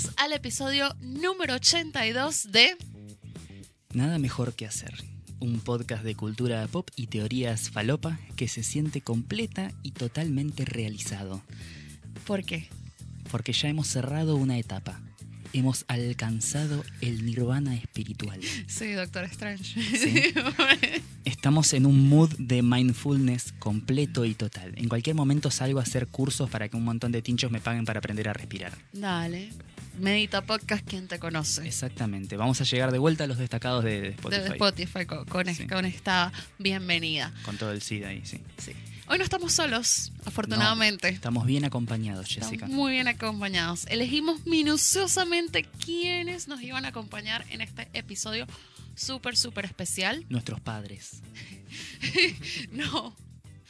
bienvenidos al episodio número 82 de... Nada mejor que hacer. Un podcast de cultura pop y teorías falopa que se siente completa y totalmente realizado. ¿Por qué? Porque ya hemos cerrado una etapa. Hemos alcanzado el nirvana espiritual. Sí, Doctor Strange. Sí. Estamos en un mood de mindfulness completo y total. En cualquier momento salgo a hacer cursos para que un montón de tinchos me paguen para aprender a respirar. Dale. Medita Podcast, ¿quién te conoce? Exactamente. Vamos a llegar de vuelta a los destacados de Spotify. De Spotify, con, con, Sí. con esta bienvenida. Con todo el SIDA ahí, sí. Sí. Hoy no estamos solos, afortunadamente. Estamos bien acompañados, Jessica. Estamos muy bien acompañados. Elegimos minuciosamente quiénes nos iban a acompañar en este episodio súper, súper especial. Nuestros padres. No,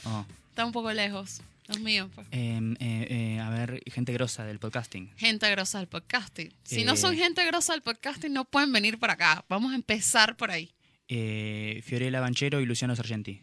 Oh. está un poco lejos. Los míos, pues. Em, eh, eh, a ver, gente grosa del podcasting. Gente grosa del podcasting. Si no Eh. son gente grosa del podcasting, no pueden venir para acá. Vamos a empezar por ahí. Eh, Fiorella Banchero y Luciano Sargenti.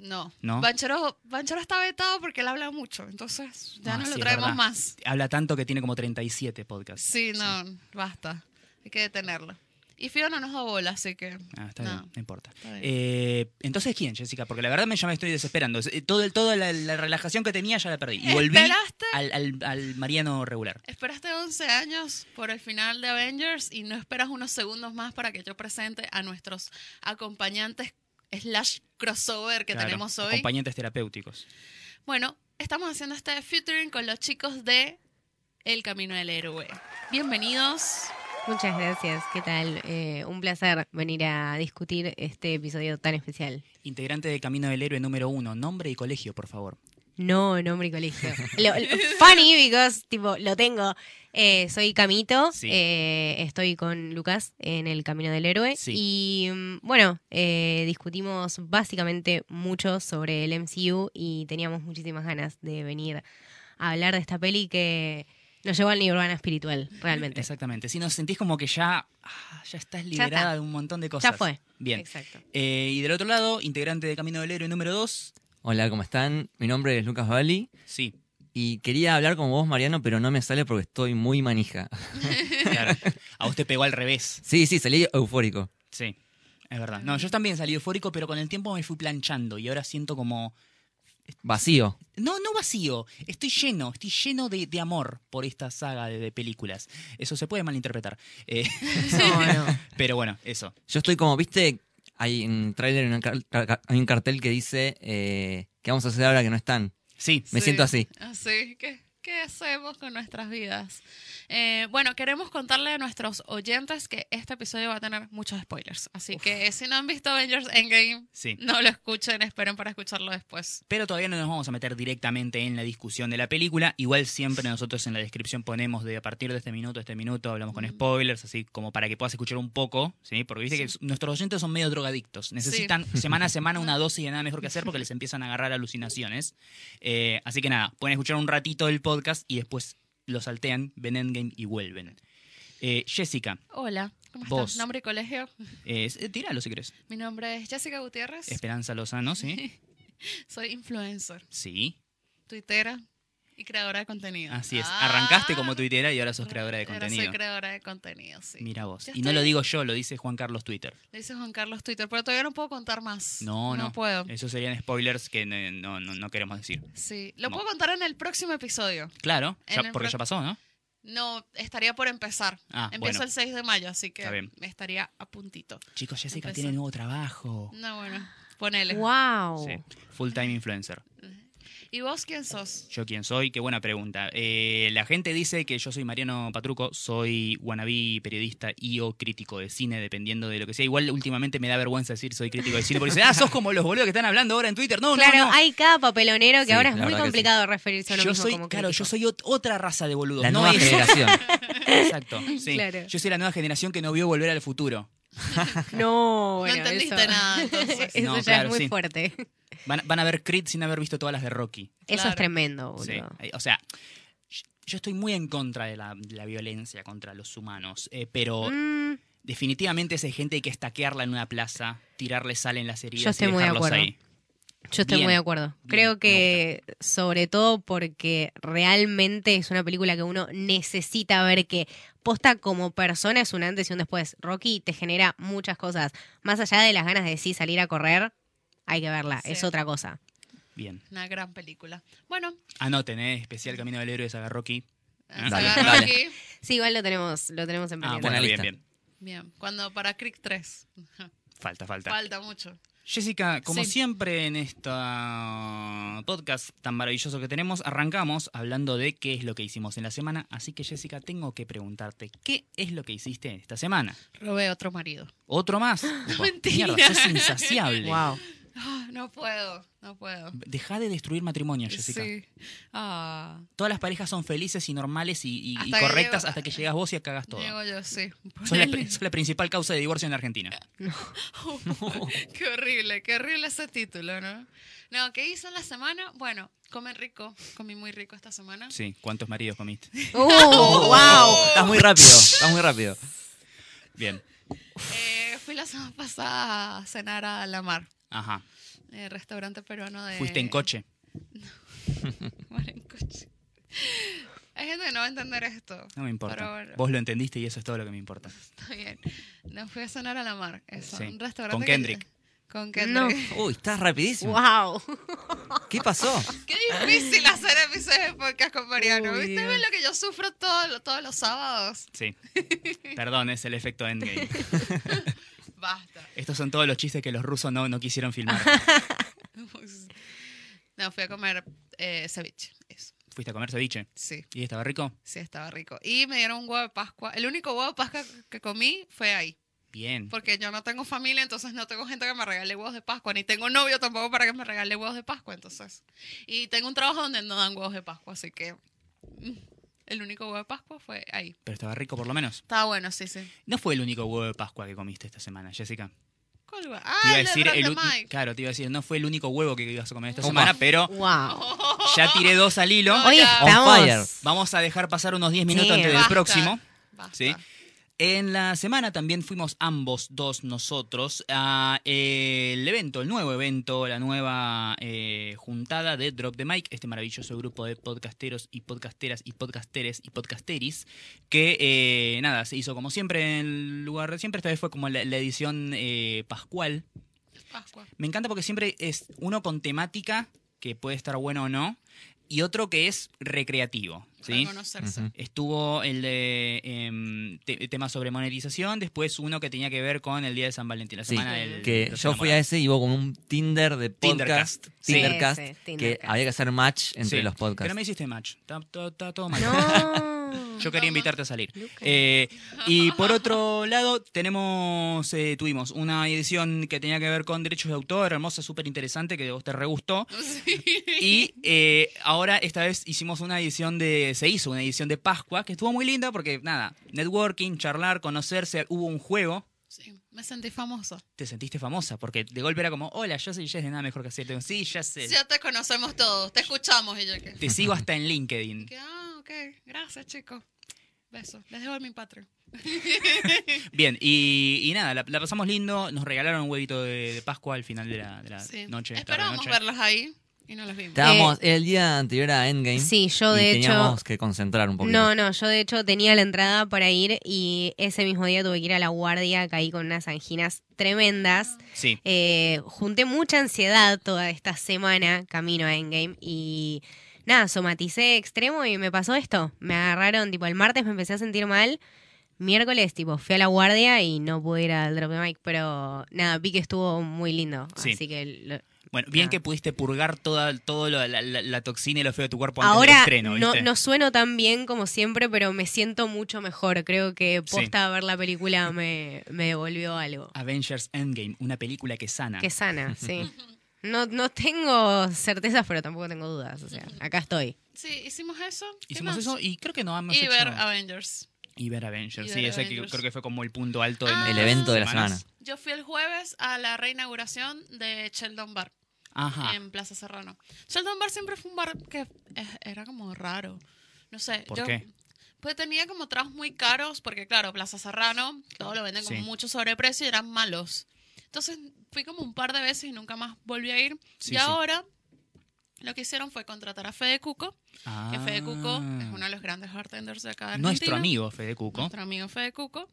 No. ¿No? Banchero, Banchero está vetado porque él habla mucho. Entonces, ya Ah, no sí, lo traemos más. Habla tanto que tiene como 37 podcasts. Sí, no, basta. Hay que detenerlo. Y Fío no nos da bola, así que. Ah, está no. bien, no importa. Bien. Eh, entonces, ¿quién, Jessica? Porque la verdad me, ya me estoy desesperando. Eh, Todo, el- toda la, la relajación que tenía ya la perdí. Y volví ¿Esperaste? al, al- al Mariano regular. Esperaste 11 años por el final de Avengers y no esperas unos segundos más para que yo presente a nuestros acompañantes slash crossover que Claro, tenemos hoy. Acompañantes terapéuticos. Bueno, estamos haciendo este featuring con los chicos de El Camino del Héroe. Bienvenidos. Muchas gracias, ¿qué tal? Eh, un placer venir a discutir este episodio tan especial. Integrante de Camino del Héroe número uno. Nombre y colegio, por favor. No, nombre y colegio. Lo- lo- funny because, tipo, lo tengo. Eh, soy Camito, Sí. eh, estoy con Lucas en el Camino del Héroe Sí. y mm, bueno, eh, discutimos básicamente mucho sobre el MCU y teníamos muchísimas ganas de venir a hablar de esta peli que nos llevó al nirvana espiritual, realmente. Exactamente. Si nos sentís como que ya, ah, ya estás Ya liberada está. de un montón de cosas. Ya fue. Bien. Exacto. Y del otro lado, integrante de Camino del Héroe número 2. Hola, ¿cómo están? Mi nombre es Lucas Bali Sí, y quería hablar como vos, Mariano, pero no me sale porque estoy muy manija. claro. A vos te pegó al revés. Sí, sí, salí eufórico. Sí, es verdad. No, yo también salí eufórico, pero con el tiempo me fui planchando y ahora siento como... Vacío. No, no vacío. Estoy lleno, estoy lleno de, de amor por esta saga de, de películas. Eso se puede malinterpretar. Eh, No, no. pero bueno, eso. Yo estoy como, viste, hay un tráiler, en un car- car- hay un cartel que dice eh, ¿qué vamos a hacer ahora que no están? Sí, Me siento así. Así, ¿qué, qué hacemos con nuestras vidas? Eh, bueno, queremos contarle a nuestros oyentes que este episodio va a tener muchos spoilers. Así que si no han visto Avengers Endgame, sí. no lo escuchen, esperen para escucharlo después. Pero todavía no nos vamos a meter directamente en la discusión de la película. Igual siempre nosotros en la descripción ponemos de a partir de este minuto, este minuto, hablamos con spoilers, así como para que puedas escuchar un poco, ¿sí? Porque viste que nuestros oyentes son medio drogadictos. Necesitan semana a semana una dosis de nada mejor que hacer porque les empiezan a agarrar alucinaciones. Eh, así que nada, pueden escuchar un ratito el podcast y después lo saltean, ven Endgame y vuelven. Eh, Jessica, Hola, ¿cómo Vos. estás? Nombre y colegio. eh, tíralo si querés. Mi nombre es Jessica Gutiérrez. Esperanza Lozano, ¿sí? Soy influencer, Sí, tuitera y creadora de contenido. así es. Ah. Arrancaste como tuitera y ahora sos creadora de Ahora contenido. soy creadora de contenido, sí. Mira vos. Ya Y no lo digo yo, lo dice Juan Carlos Twitter. Le dice Juan Carlos Twitter, pero todavía no puedo contar más. No, no. No puedo. Esos serían spoilers que no, no, no- no queremos decir. Sí, lo No. puedo contar en el próximo episodio. Claro, ya- porque pro- ya pasó, ¿no? No, estaría por empezar. Ah, Empiezo bueno. el 6 de mayo, así que estaría a puntito. Chicos, Jessica Empezó. tiene nuevo trabajo. No, bueno, ponele. Wow. Sí, full time influencer. ¿Y vos quién sos? ¿Yo quién soy? Qué buena pregunta. Eh, la gente dice que yo soy Mariano Patruco, soy wannabe periodista y o crítico de cine, dependiendo de lo que sea. Igual últimamente me da vergüenza decir soy crítico de cine, porque dicen, ah, sos como los boludos que están hablando ahora en Twitter. No, Claro, no, no. hay cada papelonero que Sí, ahora es muy complicado referirse a lo Yo mismo soy, como claro, crítico. yo soy ot- otra raza de boludos. La no nueva eso. generación. Exacto, sí. Claro. Yo soy la nueva generación que no vio volver al futuro. No, bueno, no entendiste eso, nada, entonces. eso No, ya claro, es muy sí. fuerte. Van, van a ver Creed sin haber visto todas las de Rocky. Eso Claro. es tremendo, boludo. O sea, yo estoy muy en contra de la, de la violencia contra los humanos, eh, pero Mm, definitivamente esa gente hay que estaquearla en una plaza, tirarle sal en las heridas Yo estoy y muy de dejarlos acuerdo. ahí. Yo estoy Bien, muy de acuerdo. bien, Creo que sobre todo porque realmente es una película que uno necesita ver que posta como persona es un antes y un después. Rocky te genera muchas cosas. Más allá de las ganas de sí salir a correr, hay que verla. Sí. Es otra cosa. Bien. Una gran película. Bueno, Anoten, ¿eh? Especial Camino del Héroe de Saga Rocky. se Dale. Sí, igual lo tenemos, lo tenemos en Ah, pendiente. bueno, bien, bien. Bien, cuando para Creek 3. Falta, falta. Falta mucho. Jessica, como Sí. siempre en esta podcast tan maravilloso que tenemos, arrancamos hablando de qué es lo que hicimos en la semana. Así que, Jessica, tengo que preguntarte, ¿qué es lo que hiciste esta semana? Robé otro marido. ¿Otro más? Mentira. Mierda, sos insaciable. Wow. No puedo, no puedo. Deja de destruir matrimonio, Jessica. Sí. Ah, Todas las parejas son felices y normales y, correctas llego- hasta que llegas vos y cagas todo. llego yo, sí. Sos la, Ponele. sos la principal causa de divorcio en la Argentina. Qué horrible, qué horrible ese título, ¿no? No, ¿qué hice en la semana? Bueno, comer rico. Comí muy rico esta semana. Sí, ¿cuántos maridos comiste? ¡Uh! ¡Wow! Estás muy rápido, estás muy rápido. Bien. Eh, fui la semana pasada a cenar a La Mar, Ajá. Eh, restaurante peruano de... Fuiste en coche. Mar en coche. Hay gente que no va a entender esto. No me importa. Pero bueno, Vos lo entendiste y eso es todo lo que me importa. está bien. No fui a cenar a La Mar. Eso, Sí. un restaurante Con que- Kendrick. Con No. Kendrick. Uy, estás rapidísimo. ¡Wow! ¿Qué pasó? Qué difícil hacer episodios de podcast con Mariano. Uy, ¿Viste lo que yo sufro todo todos los sábados? Sí. Perdón, es el efecto endgame. Basta. Estos son todos los chistes que los rusos no, no quisieron filmar. No, fui a comer eh, ceviche. Eso. ¿Fuiste a comer ceviche? Sí, ¿Y estaba rico? sí, estaba rico. Y me dieron un huevo de Pascua. El único huevo de Pascua que comí fue ahí. Bien. Porque yo no tengo familia, entonces no tengo gente que me regale huevos de Pascua. Ni tengo novio tampoco para que me regale huevos de Pascua, entonces. Y tengo un trabajo donde no dan huevos de Pascua, así que... El único huevo de Pascua fue ahí. Pero estaba rico por lo menos. Estaba bueno, sí, sí. No fue el único huevo de Pascua que comiste esta semana, Jessica. ¿Cuál huevo? Te Ah, iba a el decir. Claro, te iba a decir, no fue el único huevo que ibas a comer esta semana, pero ¡Wow! ya tiré dos al hilo. Hoy estamos. fire. Vamos a dejar pasar unos 10 minutos Sí, antes del próximo. basta. Sí. En la semana también fuimos ambos dos nosotros a eh, el evento, el nuevo evento, la nueva eh, juntada de Drop the Mic, este maravilloso grupo de podcasteros y podcasteras y podcasteres y podcasteris, que eh, nada, se hizo como siempre en el lugar de siempre, esta vez fue como la, la edición eh, pascual. Pascua. Me encanta porque siempre es uno con temática, que puede estar bueno o no, y otro que es recreativo. ¿Sí? Para conocerse. Ujú. Estuvo el de em, te- tema sobre monetización, después uno que tenía que ver con el día de San Valentín, la Sí, semana del. que yo fui a ese y hubo como un Tinder de podcast. Tindercast. Sí. Tindercast, Sí, sí, que había que hacer match entre Sí, los Pero podcasts. no me hiciste match. Está todo mal. No. Yo quería invitarte a salir. Eh, y por otro lado, tenemos, eh, tuvimos una edición que tenía que ver con derechos de autor, hermosa, súper interesante, que vos te re gustó. Sí. Y eh, ahora esta vez hicimos una edición de, se hizo una edición de Pascua, que estuvo muy linda porque nada, networking, charlar, conocerse, hubo un juego. Sí, me sentí famosa. Te sentiste famosa, porque de golpe era como, hola, yo soy Jess de nada mejor que hacer. Te digo, Sí, ya sé. Ya te conocemos todos, te escuchamos y yo que... Te sigo hasta en LinkedIn. que, ah, ok, gracias chicos. Besos, les dejo mi Patreon. Bien, y, y nada, la, la pasamos lindo. Nos regalaron un huevito de, de Pascua al final de la, de la Sí. noche. Esperábamos noche. verlos ahí y no los vimos. Estábamos el día anterior a Endgame. Sí, yo y de hecho- teníamos que concentrar un poquito. No, no, yo de hecho tenía la entrada para ir y ese mismo día tuve que ir a la guardia, caí con unas anginas tremendas. Sí, Eh, junté mucha ansiedad toda esta semana camino a Endgame y nada, somaticé extremo y me pasó esto. Me agarraron, tipo, el martes me empecé a sentir mal. Miércoles, tipo, fui a la guardia y no pude ir al drop mic, pero nada, vi que estuvo muy lindo. Sí. Así que lo- bueno, bien Ah. que pudiste purgar toda todo lo- la, la- la toxina y lo feo de tu cuerpo antes del Ahora estreno, no, ¿viste? no sueno tan bien como siempre, pero me siento mucho mejor. Creo que Sí. posta ver la película me, me devolvió algo. Avengers Endgame, una película que sana. Que sana, sí. No, no tengo certezas, pero tampoco tengo dudas. O sea, acá estoy. Sí, hicimos eso. ¿Qué Hicimos más? eso y creo que no hemos Y hecho... ver Avengers. Y ver Avengers, Y sí, ver ese que Avengers. creo que fue como el punto alto de Ah. El evento de la semana. Yo fui el jueves a la reinauguración de Sheldon Bar Ajá. en Plaza Serrano. Sheldon Bar siempre fue un bar que eh, era como raro. No sé. ¿Por yo- qué? Pues tenía como tragos muy caros porque, claro, Plaza Serrano, todo lo venden con Sí. mucho sobreprecio y eran malos. Entonces fui como un par de veces y nunca más volví a ir. Sí, y sí. ahora lo que hicieron fue contratar a Fede Cuco, que Ah. Fede Cuco es uno de los grandes bartenders de acá de Nuestro Argentina. amigo Fede Cuco. Nuestro amigo Fede Cuco.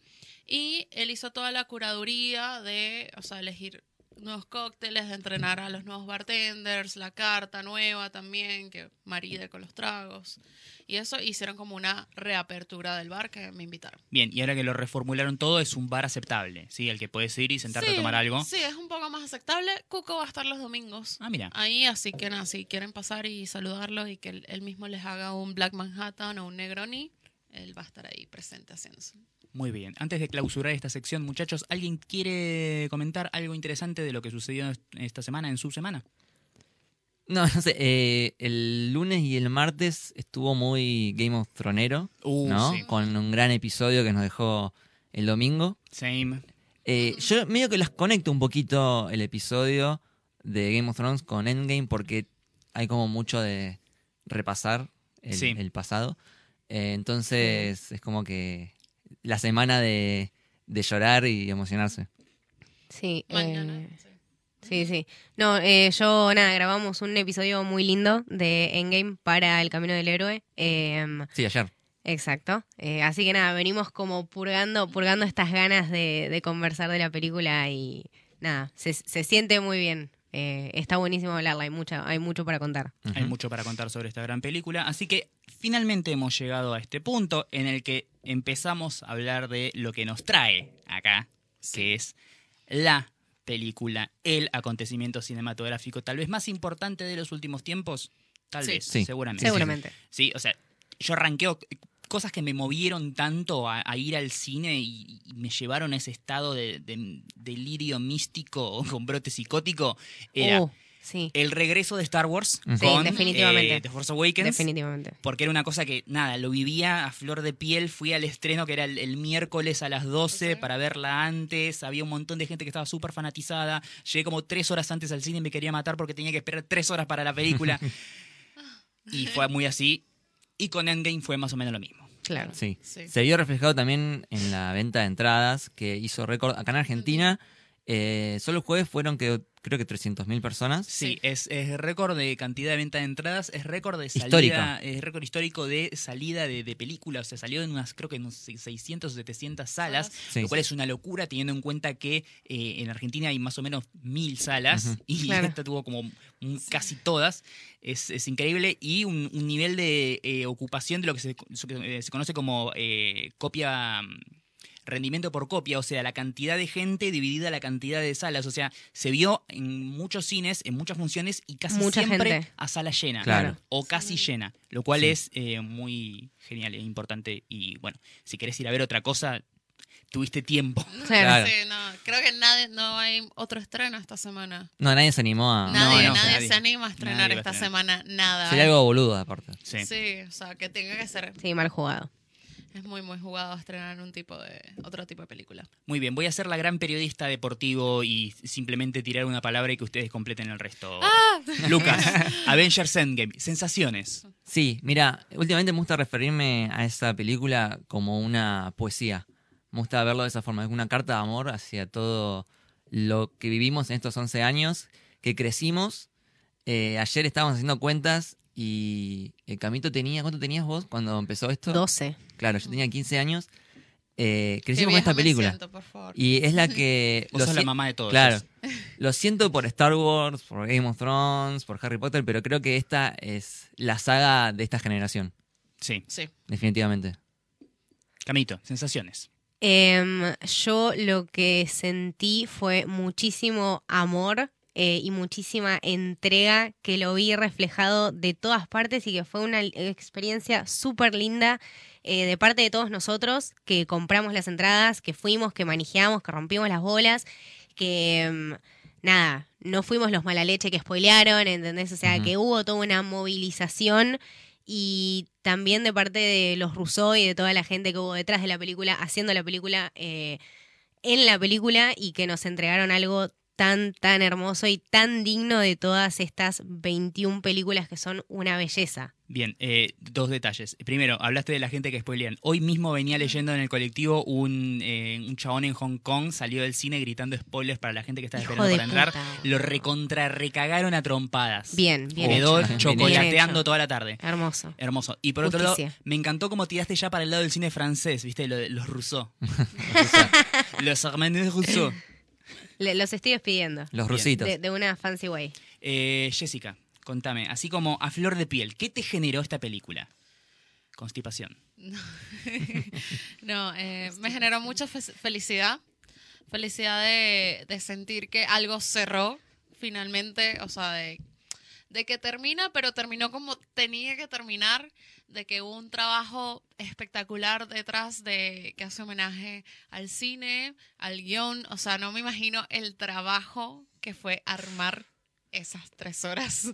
Y él hizo toda la curaduría de, o sea, elegir nuevos cócteles, de entrenar a los nuevos bartenders, la carta nueva también, que maride con los tragos. Y eso hicieron como una reapertura del bar que me invitaron. Bien, y ahora que lo reformularon todo, es un bar aceptable, ¿sí? Al que puedes ir y sentarte Sí, a tomar algo. Sí, es un poco más aceptable. Cuco va a estar los domingos. Ah, mira. Ahí, así que nada, si quieren pasar y saludarlo y que él, mismo les haga un Black Manhattan o un Negroni, él va a estar ahí presente haciéndose. Muy bien. Antes de clausurar esta sección, muchachos, ¿alguien quiere comentar algo interesante de lo que sucedió esta semana, en su semana? No, no sé. eh, el lunes y el martes estuvo muy Game of Thronero, Uh, ¿no? sí. Con un gran episodio que nos dejó el domingo. Same. Eh, yo medio que las conecto un poquito el episodio de Game of Thrones con Endgame porque hay como mucho de repasar el, Sí. el pasado. Eh, entonces es como que la semana de, de llorar y emocionarse. Sí, eh, sí. sí, sí. No, eh, yo, nada, grabamos un episodio muy lindo de Endgame para El Camino del Héroe. Em, Sí, ayer. Exacto. Eh, así que nada, venimos como purgando, purgando estas ganas de, de conversar de la película y nada, se, se siente muy bien. Eh, está buenísimo hablarla, hay, mucha, hay mucho para contar. Hay mucho para contar sobre esta gran película. Así que finalmente hemos llegado a este punto en el que empezamos a hablar de lo que nos trae acá, que es la película, el acontecimiento cinematográfico tal vez más importante de los últimos tiempos. Tal Sí. vez, Sí. seguramente. Seguramente. Sí, o sea, yo arranqueo cosas que me movieron tanto a, a ir al cine y, y me llevaron a ese estado de, de delirio místico con brote psicótico. Era Uh, sí, el regreso de Star Wars Sí, con definitivamente. eh, The Force Awakens. definitivamente. Porque era una cosa que, nada, lo vivía a flor de piel. Fui al estreno que era el, el miércoles a las 12 Ok. para verla antes. Había un montón de gente que estaba súper fanatizada. Llegué como tres horas antes al cine y me quería matar porque tenía que esperar tres horas para la película. y fue muy así. Y con Endgame fue más o menos lo mismo. Claro. Sí. Sí. Se vio reflejado también en la venta de entradas que hizo récord acá en Argentina. eh, solo el jueves fueron que, creo que 300.000 personas. Sí, Sí. Es, es récord de cantidad de venta de entradas, es récord de salida, Histórico. es récord histórico de salida de, de películas, o sea, salió en unas, creo que en unos 600 o 700 salas, Sí. lo cual es una locura teniendo en cuenta que eh, en Argentina hay más o menos mil salas y Claro. esta tuvo como un- casi todas, es, es increíble y un, un nivel de eh, ocupación de lo que se, eh, se conoce como eh, copia... rendimiento por copia, o sea, la cantidad de gente dividida la cantidad de salas. O sea, se vio en muchos cines, en muchas funciones y casi Mucha siempre gente. a sala llena. Claro. O casi llena, lo cual Sí. es eh, muy genial e importante. Y bueno, si querés ir a ver otra cosa, tuviste tiempo. Claro. Sí, no, creo que nadie, no hay otro estreno esta semana. No, nadie se animó a... Nadie, no, nadie, nadie. se anima a estrenar a esta estrenar. semana nada. Sería algo boludo aparte. Sí. Sí, o sea, que tenga que ser. Sí, mal jugado. Es muy, muy jugado estrenar un tipo de, otro tipo de película. Muy bien, voy a ser la gran periodista deportivo y simplemente tirar una palabra y que ustedes completen el resto. Ah. Lucas, Avengers Endgame, sensaciones. Sí, mira, últimamente me gusta referirme a esa película como una poesía. Me gusta verlo de esa forma, es una carta de amor hacia todo lo que vivimos en estos 11 años, que crecimos. Eh, ayer estábamos haciendo cuentas y el Camito tenía, ¿cuánto tenías vos cuando empezó esto? 12. Claro, yo tenía 15 años. Eh, crecimos con esta película. siento, por favor. Y es la que... Vos lo sos la mamá de todos. Claro. Lo siento por Star Wars, por Game of Thrones, por Harry Potter, pero creo que esta es la saga de esta generación, Sí. Sí. definitivamente. Camito, sensaciones. Em, yo lo que sentí fue muchísimo amor eh, y muchísima entrega que lo vi reflejado de todas partes y que fue una experiencia súper linda eh, de parte de todos nosotros que compramos las entradas, que fuimos, que manejamos, que rompimos las bolas, que em, nada, no fuimos los mala leche que spoilearon, ¿entendés? O sea, que hubo toda una movilización y también de parte de los Rousseau y de toda la gente que hubo detrás de la película, haciendo la película eh, en la película y que nos entregaron algo tan, tan hermoso y tan digno de todas estas 21 películas que son una belleza. Bien, eh, dos detalles. Primero, hablaste de la gente que spoilean. Hoy mismo venía leyendo en el colectivo un, eh, un chabón en Hong Kong, salió del cine gritando spoilers para la gente que estaba Hijo esperando para entrar. puta. Lo recontra recagaron a trompadas. Bien, bien Quedó hecho. Bien chocolateando toda la tarde. Hermoso. Hermoso. Y por otro lado, me encantó cómo tiraste ya para el lado del cine francés, ¿viste? Lo de los Rousseau. los Hermanos Rousseau. Le- los estoy despidiendo. Los rusitos. De, de una fancy way. Eh, Jessica, contame, así como a flor de piel, ¿qué te generó esta película? Constipación. No, eh, me generó mucha fe- felicidad. Felicidad de, de sentir que algo cerró finalmente, o sea, de, de que termina, pero terminó como tenía que terminar, de que hubo un trabajo espectacular detrás de que hace homenaje al cine, al guion, o sea, no me imagino el trabajo que fue armar esas tres horas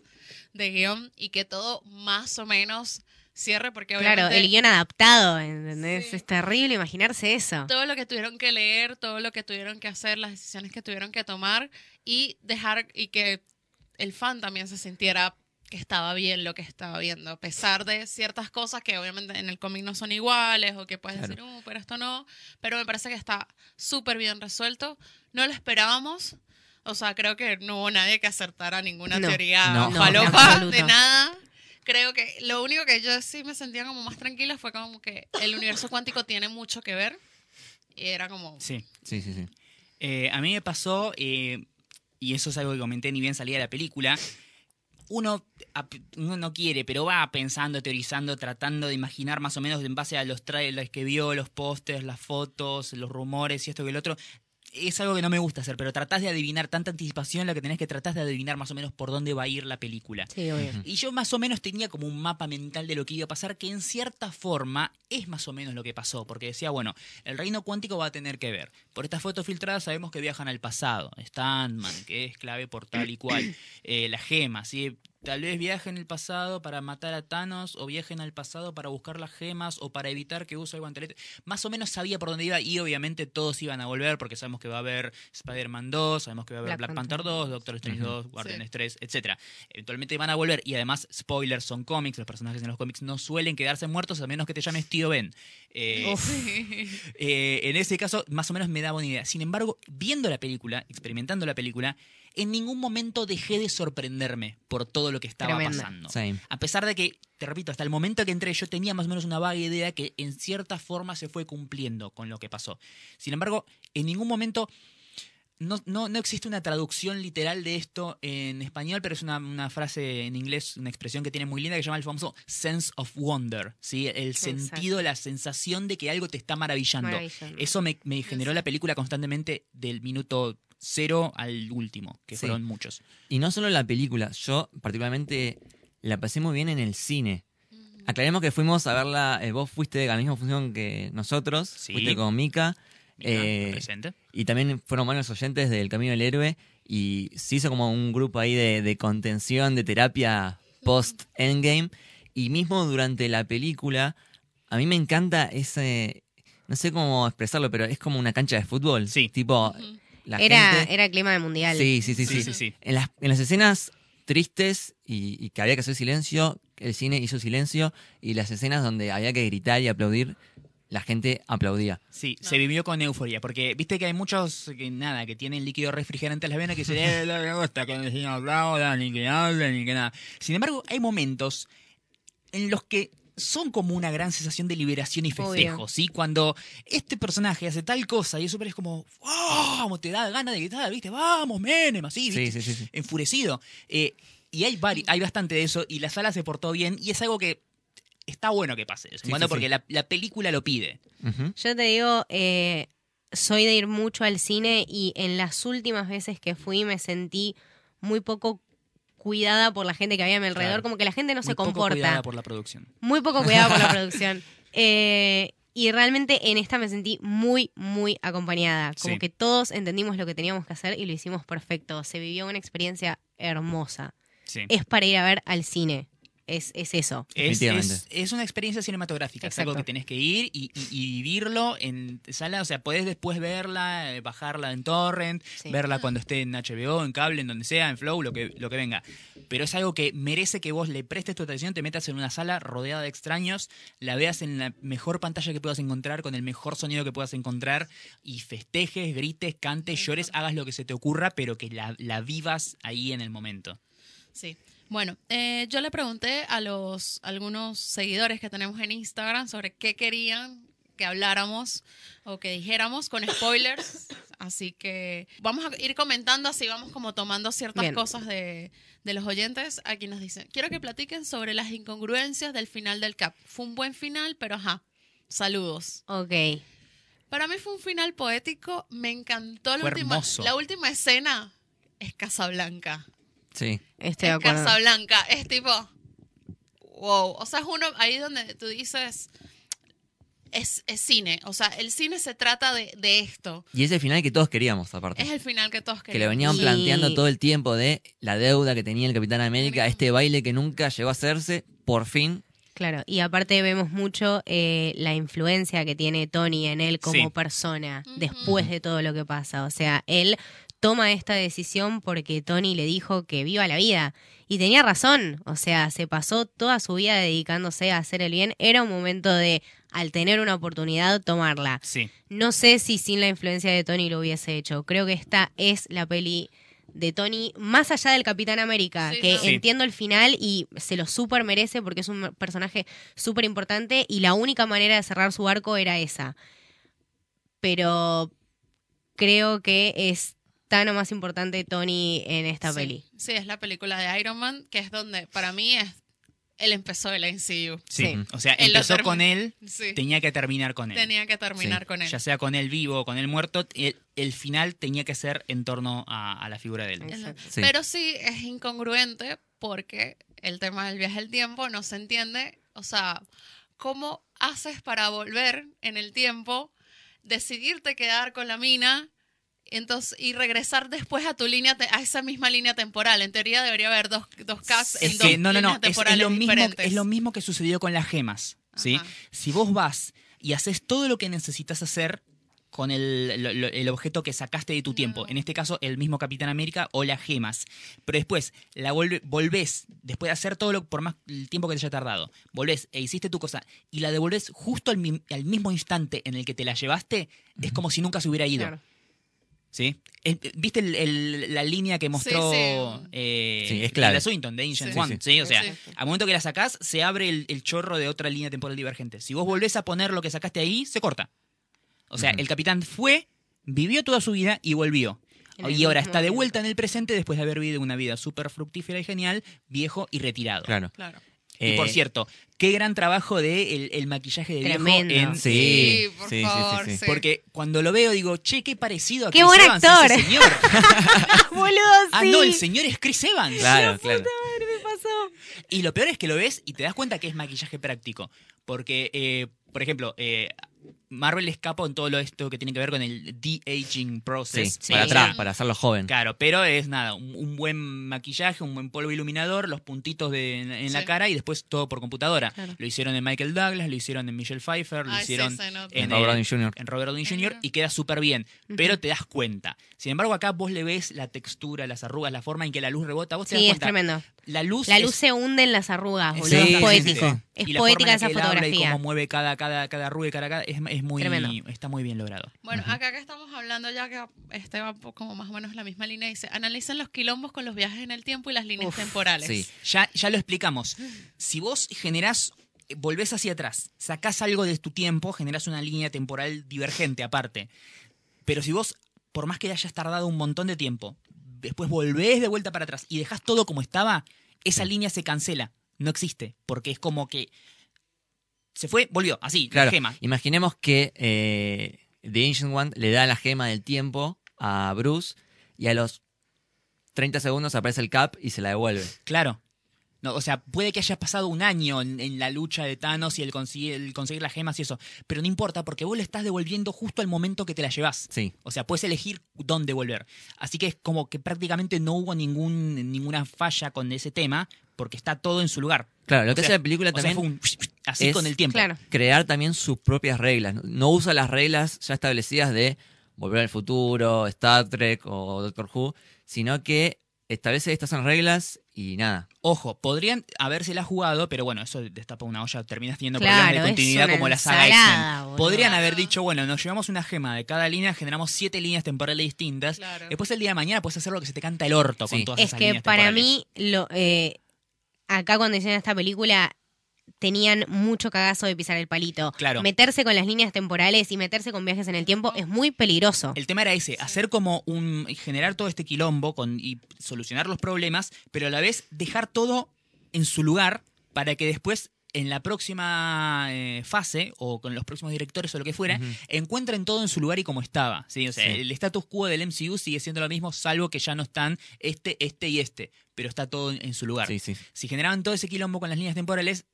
de guion y que todo más o menos cierre, porque Claro, el guion adaptado, ¿entendés? Sí. Es terrible imaginarse eso. todo lo que tuvieron que leer, todo lo que tuvieron que hacer, las decisiones que tuvieron que tomar y dejar y que el fan también se sintiera que estaba bien lo que estaba viendo, a pesar de ciertas cosas que obviamente en el cómic no son iguales o que puedes Claro. decir, uh, pero esto no, pero me parece que está súper bien resuelto. No lo esperábamos. O sea, creo que no hubo nadie que acertara ninguna No. teoría No. No, falopa absoluto. de nada. Creo que lo único que yo sí me sentía como más tranquila fue como que el universo cuántico tiene mucho que ver. Y era como... Sí. Sí, sí, sí. Eh, a mí me pasó, eh, y eso es algo que comenté ni bien salía la película, uno, uno no quiere, pero va pensando, teorizando, tratando de imaginar más o menos en base a los trailers que vio, los pósters, las fotos, los rumores y esto que el otro. Es algo que no me gusta hacer, pero tratás de adivinar tanta anticipación, lo que tenés que tratás de adivinar más o menos por dónde va a ir la película. Sí, obvio. Y yo más o menos tenía como un mapa mental de lo que iba a pasar, que en cierta forma es más o menos lo que pasó, porque decía, bueno, el reino cuántico va a tener que ver. Por estas fotos filtradas sabemos que viajan al pasado. Standman, que es clave por tal y cual. Eh, la gema, ¿sí? Tal vez viajen el pasado para matar a Thanos, o viajen al pasado para buscar las gemas, o para evitar que use el guantelete. Más o menos sabía por dónde iba, y obviamente todos iban a volver, porque sabemos que va a haber Spider-Man 2, sabemos que va a haber Black Black, Panther Panther 2, Doctor Strange Ujú. 2, Guardianes 3, etcétera. Eventualmente van a volver y además, spoilers, son cómics, los personajes en los cómics no suelen quedarse muertos a menos que te llames tío Ben. Eh, eh, en ese caso, más o menos me daba una idea. Sin embargo, viendo la película, experimentando la película, en ningún momento dejé de sorprenderme por todo lo que estaba Tremendo. pasando. A pesar de que, te repito, hasta el momento que entré yo tenía más o menos una vaga idea que en cierta forma se fue cumpliendo con lo que pasó. Sin embargo, en ningún momento no, no, no existe una traducción literal de esto en español, pero es una, una frase en inglés, una expresión que tiene muy linda que se llama el famoso sense of wonder, ¿sí? El Exacto. sentido, la sensación de que algo te está maravillando. Maravillando. Eso me, me generó la película constantemente del minuto cero al último, que Sí. fueron muchos. Y no solo la película, yo particularmente la pasé muy bien en el cine. Aclaremos que fuimos a verla, eh, vos fuiste a la misma función que nosotros, Sí. fuiste con Mika, Eh, presente. y también fueron varios oyentes del Camino del Héroe, y se hizo como un grupo ahí de, de contención, de terapia post-endgame, y mismo durante la película, a mí me encanta ese, no sé cómo expresarlo, pero es como una cancha de fútbol. Sí. Tipo, la Era, gente... era clima de mundial. Sí, sí, sí, Sí, sí. sí, sí. En, las, en las escenas tristes y, y que había que hacer silencio, el cine hizo silencio y las escenas donde había que gritar y aplaudir, la gente aplaudía. Sí, No. se vivió con euforia, porque viste que hay muchos que nada, que tienen líquido refrigerante en las venas que dicen, eh, no me gusta que el vecino aplauda, ni que hablen, ni que nada. Sin embargo, hay momentos en los que son como una gran sensación de liberación y festejo, Obvio. ¿sí? Cuando este personaje hace tal cosa y eso es como, ¡vamos! Te da ganas de gritar, ¿viste? ¡Vamos, Menem! Así, ¿viste? Sí, sí, sí. sí. enfurecido. Eh, y hay, vari- hay bastante de eso y la sala se portó bien y es algo que está bueno que pase de vez en Sí, cuando sí, porque sí. La, la película lo pide. Yo te digo, eh, soy de ir mucho al cine y en las últimas veces que fui me sentí muy poco cuidada por la gente que había a mi alrededor, Claro. como que la gente no se Muy poco comporta. cuidada por la producción. Muy poco cuidada por la producción. Eh, y realmente en esta me sentí muy, muy acompañada. Como Sí. que todos entendimos lo que teníamos que hacer y lo hicimos perfecto. Se vivió una experiencia hermosa. Sí. Es para ir a ver al cine. Es, es eso. Es, es- es una experiencia cinematográfica, es algo que tenés que ir y, y- y vivirlo en sala, o sea, podés después verla, eh, bajarla en torrent, Sí. verla cuando esté en HBO, en cable, en donde sea, en Flow, lo que, lo que venga. Pero es algo que merece que vos le prestes tu atención, te metas en una sala rodeada de extraños, la veas en la mejor pantalla que puedas encontrar, con el mejor sonido que puedas encontrar, y festejes, grites, cantes, llores, hagas lo que se te ocurra, pero que la, la vivas ahí en el momento. Sí. Bueno, eh, yo le pregunté a los algunos seguidores que tenemos en Instagram sobre qué querían que habláramos o que dijéramos con spoilers. Así que vamos a ir comentando, así vamos como tomando ciertas Bien. cosas de, de los oyentes. Aquí nos dicen, quiero que platiquen sobre las incongruencias del final del CAP. Fue un buen final, pero ajá, saludos. Ok. Para mí fue un final poético, me encantó la Fue última, hermoso. la última escena. Es Casablanca. Sí. Estoy acuerdo. Casablanca, es tipo, wow, o sea, es uno ahí donde tú dices, es, es cine, o sea, el cine se trata de, de esto, Y es el final que todos queríamos, aparte. es el final que todos que le queríamos. venían Y- planteando todo el tiempo de la deuda que tenía el Capitán América, este baile que nunca llegó a hacerse, por fin. Claro, y aparte vemos mucho eh, la influencia que tiene Tony en él como Sí. persona después de todo lo que pasa. O sea, él toma esta decisión porque Tony le dijo que viva la vida. Y tenía razón, o sea, se pasó toda su vida dedicándose a hacer el bien. Era un momento de, al tener una oportunidad, tomarla. Sí. No sé si sin la influencia de Tony lo hubiese hecho. Creo que esta es la peli de Tony, más allá del Capitán América, Sí, que no. Entiendo el final y se lo súper merece porque es un personaje súper importante y la única manera de cerrar su arco era esa. Pero creo que es tan o más importante Tony en esta sí, peli. Sí, es la película de Iron Man, que es donde para mí es, él empezó el MCU. Sí. Sí. O sea, Él empezó con él, Sí, tenía que terminar con él. tenía que terminar Sí. con él. Ya sea con él vivo o con él muerto, el, el final tenía que ser en torno a, a la figura de él. Pero sí es incongruente porque el tema del viaje del tiempo no se entiende. O sea, ¿cómo haces para volver en el tiempo, decidirte quedar con la mina entonces, y regresar después a tu línea, te- a esa misma línea temporal? En teoría debería haber dos, dos casts en Es dos que, no, no, no, líneas es, lo mismo, diferentes. es lo mismo que sucedió con las gemas. ¿sí? Ajá. Si vos vas y haces todo lo que necesitas hacer con el, lo- lo- el objeto que sacaste de tu tiempo, en este caso el mismo Capitán América o las gemas, pero después la volve- volvés, después de hacer todo lo, por más el tiempo que te haya tardado, volvés e hiciste tu cosa y la devolvés justo al, mi- al mismo instante en el que te la llevaste, es como si nunca se hubiera ido. Claro. ¿Sí? Eh, ¿Viste el- el- la línea que mostró sí. eh, Sí, es clave. Tilda Swinton de Ancient Sí. One? Sí, Sí, o sea, Sí. al momento que la sacás, se abre el, el chorro de otra línea temporal divergente. Si vos volvés a poner lo que sacaste ahí, se corta. O sea, el capitán fue, vivió toda su vida y volvió. Y ahora está de vuelta en el presente después de haber vivido una vida súper fructífera y genial, viejo y retirado. Claro. Claro. Y por Eh, cierto, qué gran trabajo de el, el maquillaje de viejo Tremendo. en... Sí, Sí, por sí, sí, sí, favor, sí. sí. Porque cuando lo veo digo, che, qué parecido a ¡Qué Chris buen Evans actor! ese señor. Boludo, ah, no, el señor es Chris Evans. Claro, claro. me pasó. Y lo peor es que lo ves y te das cuenta que es maquillaje práctico. Porque, eh, por ejemplo, eh, Marvel escapa en todo lo esto que tiene que ver con el de-aging process. Sí. para atrás, para hacerlo joven. Claro, pero es nada, un, un buen maquillaje, un buen polvo iluminador, los puntitos de, en, en la cara y después todo por computadora. Claro. Lo hicieron en Michael Douglas, lo hicieron en Michelle Pfeiffer, lo Ay, sí, hicieron en, Robert Downey Jr. en Robert Downey Jr. Y queda súper bien, pero te das cuenta. Sin embargo, acá vos le ves la textura, las arrugas, la forma en que la luz rebota, vos te Sí, das es cuenta. tremendo. La luz, La es- luz se hunde en las arrugas, boludo. Sí, es sí, sí, poético. sí. Es y la poética forma en esa la que él habla y fotografía. cómo mueve cada, cada, cada arruga y cada, cada es, es muy, Tremendo. está muy bien logrado. Bueno, acá que estamos hablando ya que este va como más o menos la misma línea, dice, analicen los quilombos con los viajes en el tiempo y las líneas Uf, temporales. sí. Ya, ya lo explicamos. Si vos generás, eh, volvés hacia atrás, sacás algo de tu tiempo, generás una línea temporal divergente aparte. Pero si vos, por más que hayas tardado un montón de tiempo, después volvés de vuelta para atrás y dejás todo como estaba, esa línea se cancela. No existe. Porque es como que se fue, volvió, así, Claro, la gema. imaginemos que eh, The Ancient One le da la gema del tiempo a Bruce y a los 30 segundos aparece el Cap y se la devuelve. Claro. No, o sea, puede que haya pasado un año en, en la lucha de Thanos y el, consigue- el conseguir las gemas y eso. Pero no importa, porque vos le estás devolviendo justo al momento que te la llevas. Sí, O sea, puedes elegir dónde volver. Así que es como que prácticamente no hubo ningún, ninguna falla con ese tema, porque está todo en su lugar. Claro, lo O que sea- hace la película o sea, también fue un así es- con el tiempo. Claro. crear también sus propias reglas. No- usa las reglas ya establecidas de Volver al Futuro, Star Trek o Doctor Who, sino que establece estas son reglas y nada. Ojo, podrían habérsela jugado, pero bueno, eso destapa una olla, terminas teniendo Claro, problemas de es continuidad como la saga ensalada, X-Men. Podrían haber dicho, bueno, nos llevamos una gema de cada línea, generamos siete líneas temporales distintas. Claro. Después el día de mañana puedes hacer lo que se te canta el orto con todas Es esas que líneas para temporales. mí, lo, eh, acá cuando hicieron esta película, tenían mucho cagazo de pisar el palito. Claro. Meterse con las líneas temporales y meterse con viajes en el tiempo es muy peligroso. El tema era ese, hacer como un. generar todo este quilombo con, y solucionar los problemas, pero a la vez dejar todo en su lugar para que después, en la próxima eh, fase, o con los próximos directores o lo que fuera, encuentren todo en su lugar y como estaba. ¿sí? O sea, Sí. el status quo del MCU sigue siendo lo mismo, salvo que ya no están este, este y este, pero está todo en, en su lugar. Sí, sí. Si generaban todo ese quilombo con las líneas temporales,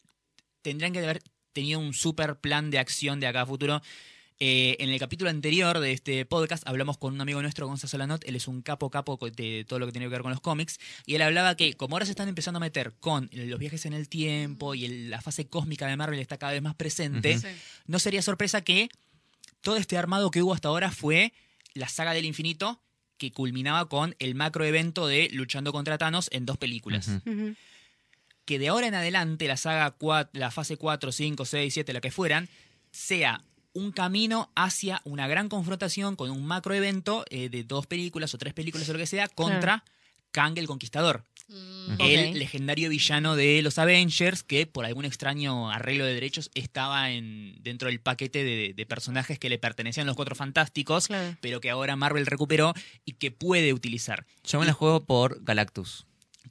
tendrían que haber tenido un super plan de acción de acá a futuro. Eh, en el capítulo anterior de este podcast hablamos con un amigo nuestro, Gonzalo Solanot, él es un capo capo de todo lo que tiene que ver con los cómics, y él hablaba que como ahora se están empezando a meter con los viajes en el tiempo y el- la fase cósmica de Marvel está cada vez más presente. Sí. no sería sorpresa que todo este armado que hubo hasta ahora fue la saga del infinito que culminaba con el macro evento de luchando contra Thanos en dos películas. Que de ahora en adelante la saga 4, la fase 4, 5, 6, 7, la que fueran, sea un camino hacia una gran confrontación con un macro evento eh, de dos películas o tres películas o lo que sea contra Kang el Conquistador, Mm, el legendario villano de los Avengers que por algún extraño arreglo de derechos estaba en, dentro del paquete de, de personajes que le pertenecían a los Cuatro Fantásticos, Claro. pero que ahora Marvel recuperó y que puede utilizar. Yo me la juego por Galactus.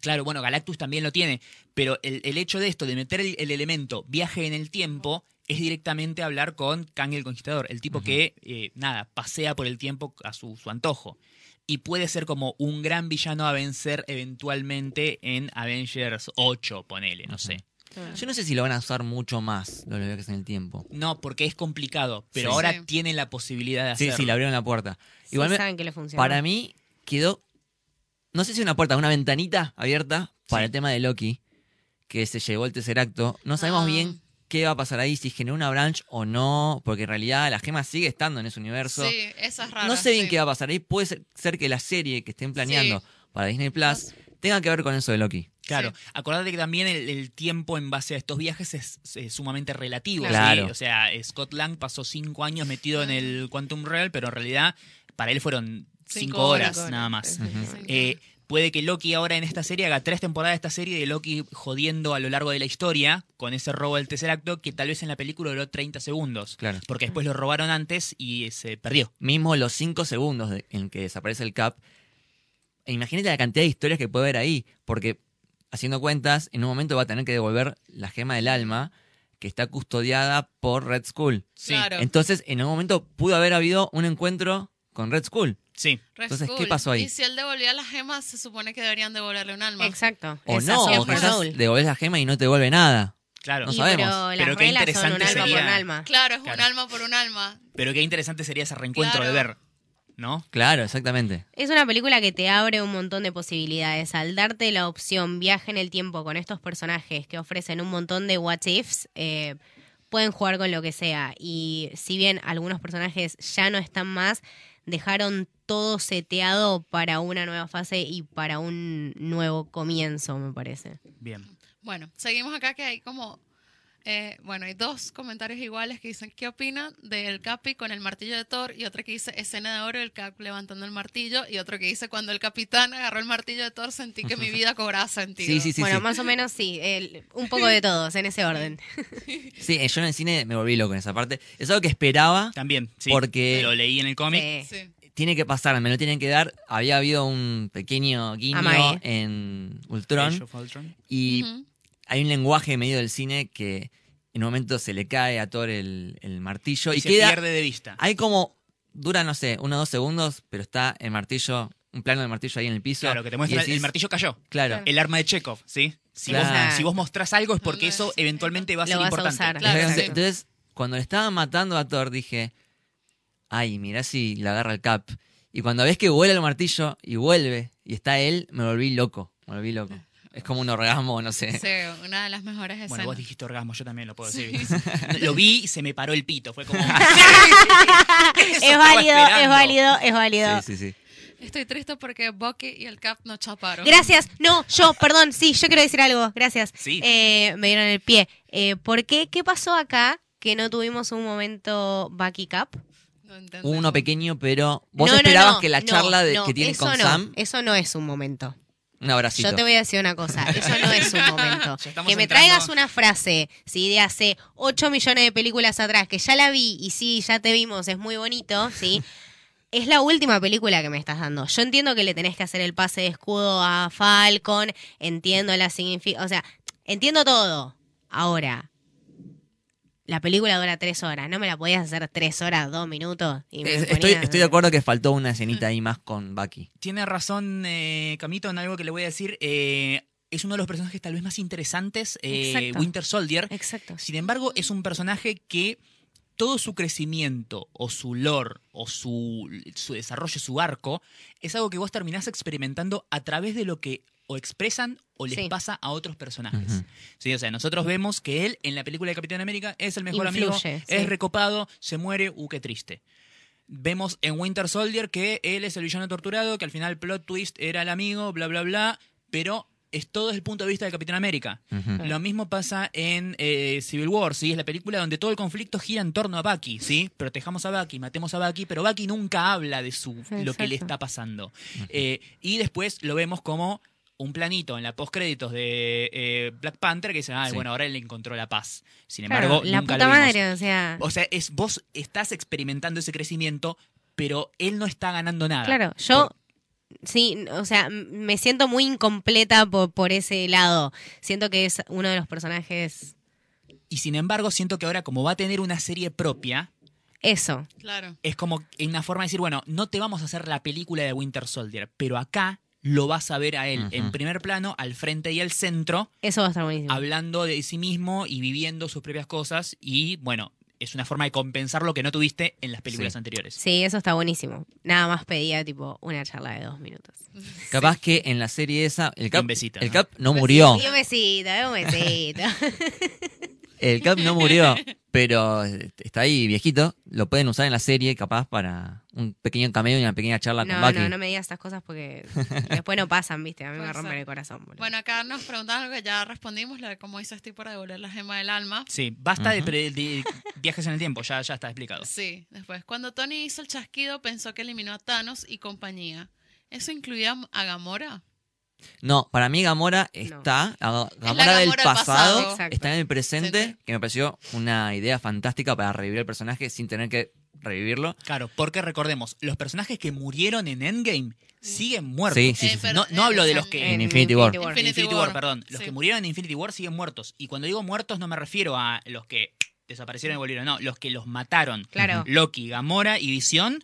Claro, bueno, Galactus también lo tiene, pero el, el hecho de esto, de meter el, el elemento viaje en el tiempo, es directamente hablar con Kang el Conquistador, el tipo que, eh, nada, pasea por el tiempo a su, su antojo. Y puede ser como un gran villano a vencer eventualmente en Avengers 8, ponele, no sé. Yo no sé si lo van a usar mucho más, lo de los viajes en el tiempo. No, porque es complicado, pero Sí. ahora Sí. tienen la posibilidad de Sí, hacerlo. sí, le abrieron la puerta. Sí Igual me- saben que le funciona. para mí quedó, no sé si una puerta, una ventanita abierta para Sí. el tema de Loki, que se llevó el tercer acto. No sabemos Ah. bien qué va a pasar ahí, si generó una branch o no, porque en realidad la gema sigue estando en ese universo. Sí, esa es no sé bien sí. qué va a pasar ahí. Puede ser, ser que la serie que estén planeando Sí. para Disney Plus tenga que ver con eso de Loki. Claro, Sí. acordate que también el, el tiempo en base a estos viajes es, es sumamente relativo. ¿sí? Claro. O sea, Scott Lang pasó cinco años metido en el Quantum Realm, pero en realidad para él fueron cinco, Cinco horas, horas. nada más. Eh, puede que Loki ahora en esta serie haga tres temporadas de esta serie de Loki jodiendo a lo largo de la historia con ese robo del tercer acto que tal vez en la película duró 30 segundos. Claro. Porque después lo robaron antes y se perdió. Mismo los cinco segundos de- en que desaparece el Cap. e Imagínate la cantidad de historias que puede haber ahí. Porque, haciendo cuentas, en un momento va a tener que devolver la gema del alma que está custodiada por Red Skull. Sí, Claro. Entonces, en un momento pudo haber habido un encuentro con Red Skull. sí. Red Entonces, ¿qué pasó ahí? Y si él devolvía las gemas, se supone que deberían devolverle un alma. Exacto. O no, o quizás devolves la gema y no te devuelve nada. Claro. No Y, sabemos. Pero las Pero qué son un interesante alma sería- por un alma. Claro, es Claro. un alma por un alma. Pero qué interesante sería ese reencuentro Claro. de ver, ¿no? Claro, exactamente. Es una película que te abre un montón de posibilidades. Al darte la opción viaje en el tiempo con estos personajes que ofrecen un montón de what ifs, eh, pueden jugar con lo que sea. Y si bien algunos personajes ya no están más, dejaron todo seteado para una nueva fase y para un nuevo comienzo, me parece. Bien. Bueno, seguimos acá que hay como, eh, bueno, hay dos comentarios iguales que dicen, ¿qué opinan del Capi con el martillo de Thor? Y otro que dice, escena de oro, el Cap levantando el martillo. Y otro que dice, cuando el capitán agarró el martillo de Thor, sentí que mi vida cobraba sentido. Sí, sí, sí. bueno, sí. más o menos sí, el- un poco de todos en ese orden. Sí, eh, yo en el cine me volví loco en esa parte. Es algo que esperaba, También, sí. Porque- Lo leí en el cómic. Sí. Sí. tiene que pasar, me lo tienen que dar. Había habido un pequeño guiño en Age Ultron of Ultron. y. hay un lenguaje medio del cine que en un momento se le cae a Thor el, el martillo y, Y se queda... pierde de vista. Hay como, dura, no sé, uno o dos segundos, pero está el martillo, un plano del martillo ahí en el piso. Claro, que te muestra y decís, el martillo cayó. Claro. El arma de Chekhov, ¿sí? Si, Claro. vos, si vos mostrás algo es porque eso es- eventualmente va a Lo ser vas a importante. usar. Claro, Entonces, cuando le estaban matando a Thor, dije, ay, mirá si le agarra el cap. Y cuando ves que vuela el martillo y vuelve y está él, me volví loco. Me volví loco. Es como un orgasmo, no sé. Sí, una de las mejores escenas. Bueno, vos dijiste orgasmo, yo también lo puedo decir. Lo vi y se me paró el pito. Fue como. Es válido, es válido, es válido. Sí, sí, sí. Estoy triste porque Bucky y el Cap no chaparon. Gracias. No, yo, perdón, sí, yo quiero decir algo. Gracias. Sí. Eh, me dieron el pie. Eh, ¿Por qué? ¿Qué pasó acá que no tuvimos un momento Bucky Cap? No. Uno pequeño, pero vos No, esperabas no, que la no, charla de, no, que tiene eso con no, Sam, Eso no es un momento. Un abracito. Yo te voy a decir una cosa, eso no es un momento. Que me entrando- traigas una frase, sí, de hace 8 millones de películas atrás, que ya la vi y sí, ya te vimos, es muy bonito, sí. Es la última película que me estás dando. Yo entiendo que le tenés que hacer el pase de escudo a Falcon, entiendo la significación, o sea, entiendo todo. Ahora, la película dura tres horas, ¿no me la podías hacer tres horas, dos minutos? Y me Es- ponías- estoy, estoy de acuerdo que faltó una escenita ahí más con Bucky. Tiene razón eh, Camito en algo que le voy a decir. Eh, es uno de los personajes tal vez más interesantes, eh. Winter Soldier. Exacto. Sin embargo, es un personaje que todo su crecimiento o su lore o su, su desarrollo, su arco, es algo que vos terminás experimentando a través de lo que o expresan o les Sí. pasa a otros personajes. Sí, o sea, nosotros vemos que él en la película de Capitán América es el mejor amigo, sí. es recopado, se muere, uh, qué triste. Vemos en Winter Soldier que él es el villano torturado, que al final plot twist era el amigo, bla, bla, bla, pero es todo desde el punto de vista de Capitán América. Lo mismo pasa en eh, Civil War, ¿sí? Es la película donde todo el conflicto gira en torno a Bucky, ¿sí? Protejamos a Bucky, matemos a Bucky, pero Bucky nunca habla de su lo que le está pasando. Eh, y después lo vemos como un planito en la postcréditos de eh, Black Panther que dice, ah, Sí. bueno, ahora él encontró la paz. Sin Claro, embargo, la nunca puta lo vimos. madre, o sea. O sea, es vos estás experimentando ese crecimiento, pero él no está ganando nada. Claro, yo sí, o sea, me siento muy incompleta por, por ese lado. Siento que es uno de los personajes. Y sin embargo, siento que ahora como va a tener una serie propia, Eso. Claro. es como una forma de decir, bueno, no te vamos a hacer la película de Winter Soldier, pero acá lo vas a ver a él en primer plano, al frente y al centro, Eso va a estar buenísimo. hablando de sí mismo y viviendo sus propias cosas. Y bueno, es una forma de compensar lo que no tuviste en las películas Sí. anteriores. Sí, eso está buenísimo. Nada más pedía, tipo, una charla de dos minutos. Capaz que en la serie esa, el Cap, un besito, el ¿no? Cap no murió. Y un besito, un besito. El Cap no murió, pero está ahí viejito. Lo pueden usar en la serie, capaz, para un pequeño cameo y una pequeña charla No, con Bucky. no, no me digas estas cosas porque después no pasan, ¿viste? A mí me rompen el corazón. boludo. Bueno, acá nos preguntan algo que ya respondimos, lo de cómo hizo Steve para devolver la gema del alma. Sí, basta de Ujú. pre- de, viajes en el tiempo, ya, ya está explicado. Sí, después. Cuando Tony hizo el chasquido, pensó que eliminó a Thanos y compañía. ¿Eso incluía a Gamora? No, para mí Gamora está, la Gamora, del Gamora del pasado, está en el presente, Sí. que me pareció una idea fantástica para revivir el personaje sin tener que revivirlo. Claro, porque recordemos, los personajes que murieron en Endgame siguen muertos. Sí, sí, sí, sí. pero- No, no hablo de los que... En Infinity War. En Infinity Infinity War, War, perdón. Los sí. que murieron en Infinity War siguen muertos. Y cuando digo muertos no me refiero a los que desaparecieron y volvieron, no, los que los mataron. Claro. Loki, Gamora y Visión.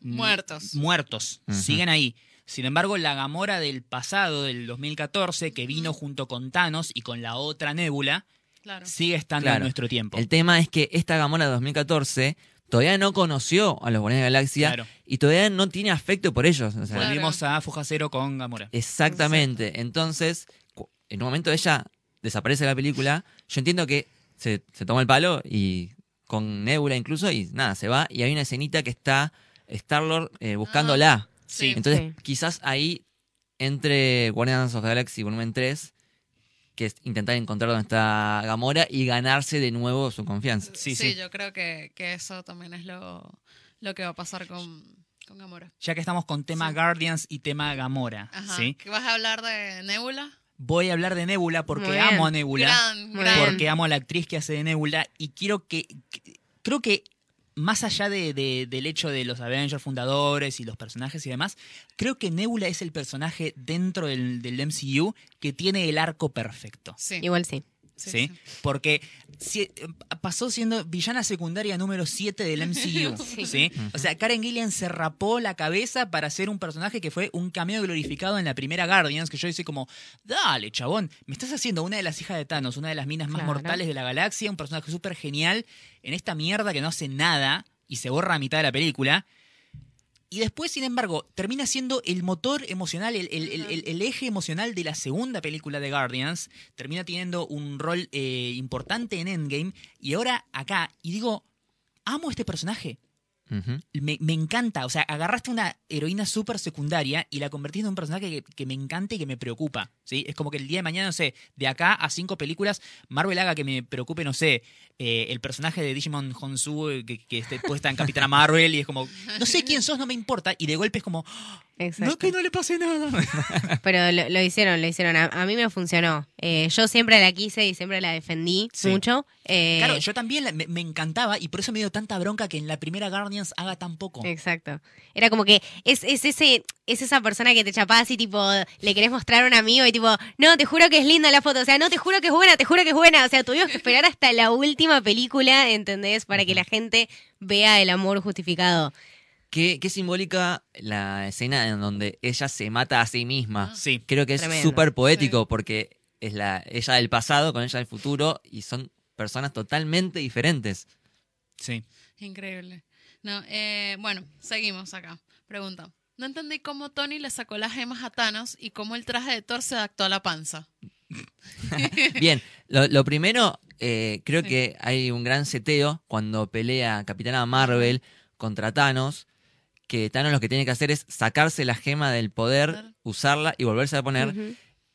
mm, Muertos. Muertos. Siguen ahí. Sin embargo, la Gamora del pasado, del 2014, que vino junto con Thanos y con la otra Nebula, Claro. sigue estando en nuestro tiempo. El tema es que esta Gamora de 2014 todavía no conoció a los Guardianes de la Galaxia Claro. y todavía no tiene afecto por ellos. o sea, Claro. Volvimos a Foja Cero con Gamora. Exactamente. Entonces, en un momento ella desaparece de la película. Yo entiendo que se, se toma el palo y con Nebula incluso y nada, se va. Y hay una escenita que está Star-Lord eh, buscándola. Sí. Entonces, Sí. quizás ahí entre Guardians of the Galaxy volumen 3, que es intentar encontrar dónde está Gamora y ganarse de nuevo su confianza. Sí, Sí, sí. yo creo que, que eso también es lo, lo que va a pasar con, con Gamora. Ya que estamos con tema Sí. Guardians y tema Gamora, Ajá. ¿sí? ¿Que vas a hablar de Nebula? Voy a hablar de Nebula porque amo a Nebula. Gran, gran. porque amo a la actriz que hace de Nebula y quiero que, que- creo que más allá de, de- del hecho de los Avengers fundadores y los personajes y demás, creo que Nebula es el personaje dentro del, del MCU que tiene el arco perfecto. Sí. Igual sí. Sí, ¿sí? sí. Porque si- pasó siendo villana secundaria número 7 del MCU. Sí. O sea, Karen Gillian se rapó la cabeza para ser un personaje que fue un cameo glorificado en la primera Guardians, que yo decía como, dale, chabón, me estás haciendo una de las hijas de Thanos, una de las minas más Claro. mortales de la galaxia, un personaje súper genial en esta mierda que no hace nada y se borra a mitad de la película. Y después, sin embargo, termina siendo el motor emocional, el, el- el- el- el eje emocional de la segunda película de Guardians. Termina teniendo un rol eh, importante en Endgame. Y ahora acá, y digo, amo este personaje. Me, me encanta. O sea, agarraste una heroína súper secundaria y la convertiste en un personaje que, que me encanta y que me preocupa. ¿sí? Es como que el día de mañana, no sé, de acá a cinco películas, Marvel haga que me preocupe, no sé, eh, el personaje de Digimon Honsu eh, que, que esté puesta en Capitana Marvel y es como, no sé quién sos, no me importa. Y de golpe es como, Exacto. no que no le pase nada. Pero lo, lo hicieron, lo hicieron. A, a mí me funcionó. Eh, yo siempre la quise y siempre la defendí Sí. mucho. Eh, Claro, yo también la- me, me encantaba y por eso me dio tanta bronca que en la primera Guardians haga tan poco. Exacto. Era como que es, es ese es esa persona que te chapás y tipo le querés mostrar a un amigo y tipo, no, te juro que es linda la foto, o sea, no, te juro que es buena, te juro que es buena, o sea, tuvimos que esperar hasta la última película, ¿entendés? Para que la gente vea el amor justificado. Qué, qué simbólica la escena en donde ella se mata a sí misma. Sí. Creo que es súper poético porque es la ella del pasado con ella del futuro y son personas totalmente diferentes. Sí. Increíble. No, eh, bueno, seguimos acá. Pregunta. No entendí cómo Tony le sacó las gemas a Thanos y cómo el traje de Thor se adaptó a la panza. Bien, lo, lo primero, eh, creo Sí. que hay un gran seteo cuando pelea Capitana Marvel contra Thanos, que Thanos lo que tiene que hacer es sacarse la gema del poder, usarla y volverse a poner.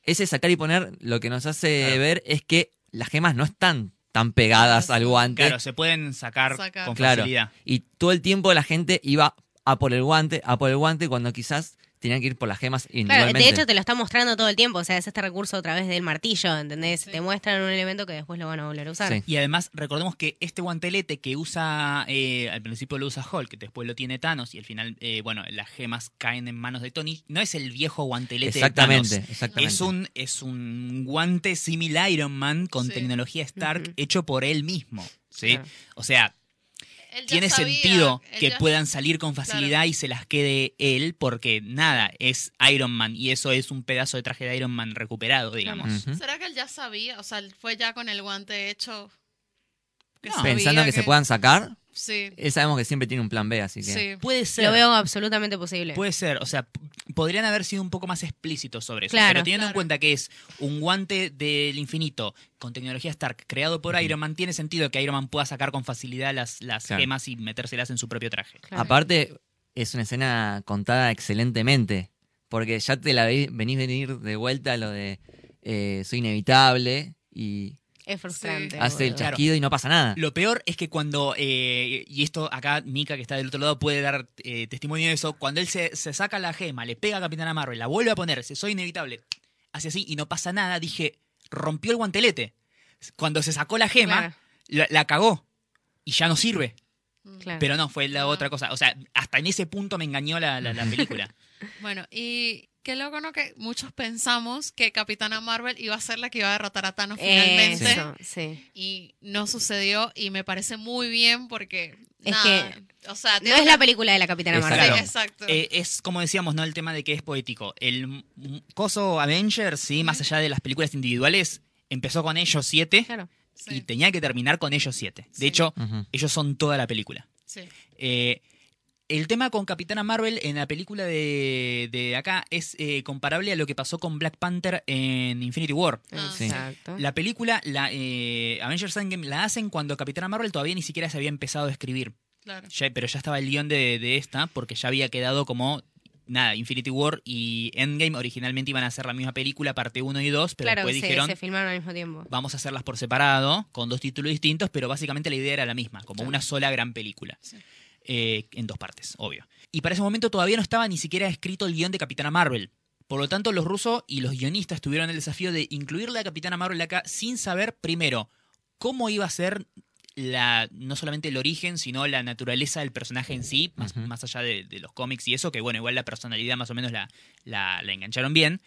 Ese sacar y poner lo que nos hace Claro. ver es que las gemas no están tan pegadas al guante. Claro, se pueden sacar, Sacar. con Claro. facilidad. Y todo el tiempo la gente iba a por el guante, a por el guante, cuando quizás tenían que ir por las gemas Claro, individualmente. de hecho te lo está mostrando todo el tiempo, o sea, es este recurso a través del martillo, ¿entendés? Sí. Te muestran un elemento que después lo van a volver a usar. Sí. Y además, recordemos que este guantelete que usa, eh, al principio lo usa Hulk, que después lo tiene Thanos, y al final, eh, bueno, las gemas caen en manos de Tony, no es el viejo guantelete Exactamente, de Thanos. exactamente. Es un, es un guante similar Iron Man con Sí. tecnología Stark hecho por él mismo. ¿sí? Claro. O sea, tiene sabía, sentido que ya- puedan salir con facilidad y se las quede él, porque nada, es Iron Man y eso es un pedazo de traje de Iron Man recuperado, digamos. ¿Será que él ya sabía? O sea, él fue ya con el guante hecho. que No. sabía Pensando que, se puedan sacar, Sí, él sabemos que siempre tiene un plan B, así que... sí. Puede ser. Lo veo absolutamente posible. Puede ser, o sea, podrían haber sido un poco más explícitos sobre eso. Claro. pero teniendo en cuenta que es un guante del infinito con tecnología Stark creado por. Iron Man, tiene sentido que Iron Man pueda sacar con facilidad las, las Claro. gemas y metérselas en su propio traje. Claro. Aparte, es una escena contada excelentemente, porque ya te la ve- venís venir de vuelta a lo de eh, soy inevitable y Es frustrante. hace el. Claro. chasquido y no pasa nada. Lo peor es que cuando, eh, y esto acá Mika que está del otro lado puede dar eh, testimonio de eso, cuando él se, se saca la gema, le pega a Capitana Marvel, la vuelve a ponerse, soy inevitable, hace así y no pasa nada, dije, rompió el guantelete. Cuando se sacó la gema, Claro, la, la cagó y ya no sirve. claro. Pero no, fue la No. otra cosa. O sea, hasta en ese punto me engañó la, la- la película. Bueno, y qué loco, ¿no? Que muchos pensamos que Capitana Marvel iba a ser la que iba a derrotar a Thanos finalmente. Eso, sí. Y no sucedió y me parece muy bien porque... Es nada, que O sea, No es la película de la Capitana Exacto. Marvel. Sí, Claro. exacto. Eh, es como decíamos, ¿no? El tema de que es poético. El coso Avengers, sí, más allá de las películas individuales, empezó con ellos siete Claro. Sí, y tenía que terminar con ellos siete. De Sí. hecho, ellos son toda la película. sí. Eh, el tema con Capitana Marvel en la película de, de acá es eh, comparable a lo que pasó con Black Panther en Infinity War. Ah, Sí. Exacto. La película, la eh, Avengers Endgame, la hacen cuando Capitana Marvel todavía ni siquiera se había empezado a escribir. Claro. Ya- pero ya estaba el guion de, de esta porque ya había quedado como... Nada, Infinity War y Endgame originalmente iban a ser la misma película, parte 1 y 2, pero claro, después sí, dijeron, se filmaron al mismo tiempo. vamos a hacerlas por separado, con dos títulos distintos, pero básicamente la idea era la misma, como Claro. una sola gran película. Sí. Eh, en dos partes, obvio. Y para ese momento todavía no estaba ni siquiera escrito el guion de Capitana Marvel. Por lo tanto, los rusos y los guionistas tuvieron el desafío de incluirle a Capitana Marvel acá sin saber, primero, cómo iba a ser la, no solamente el origen, sino la naturaleza del personaje en sí, más, más allá de, de los cómics y eso, que bueno, igual la personalidad más o menos la, la, la engancharon bien.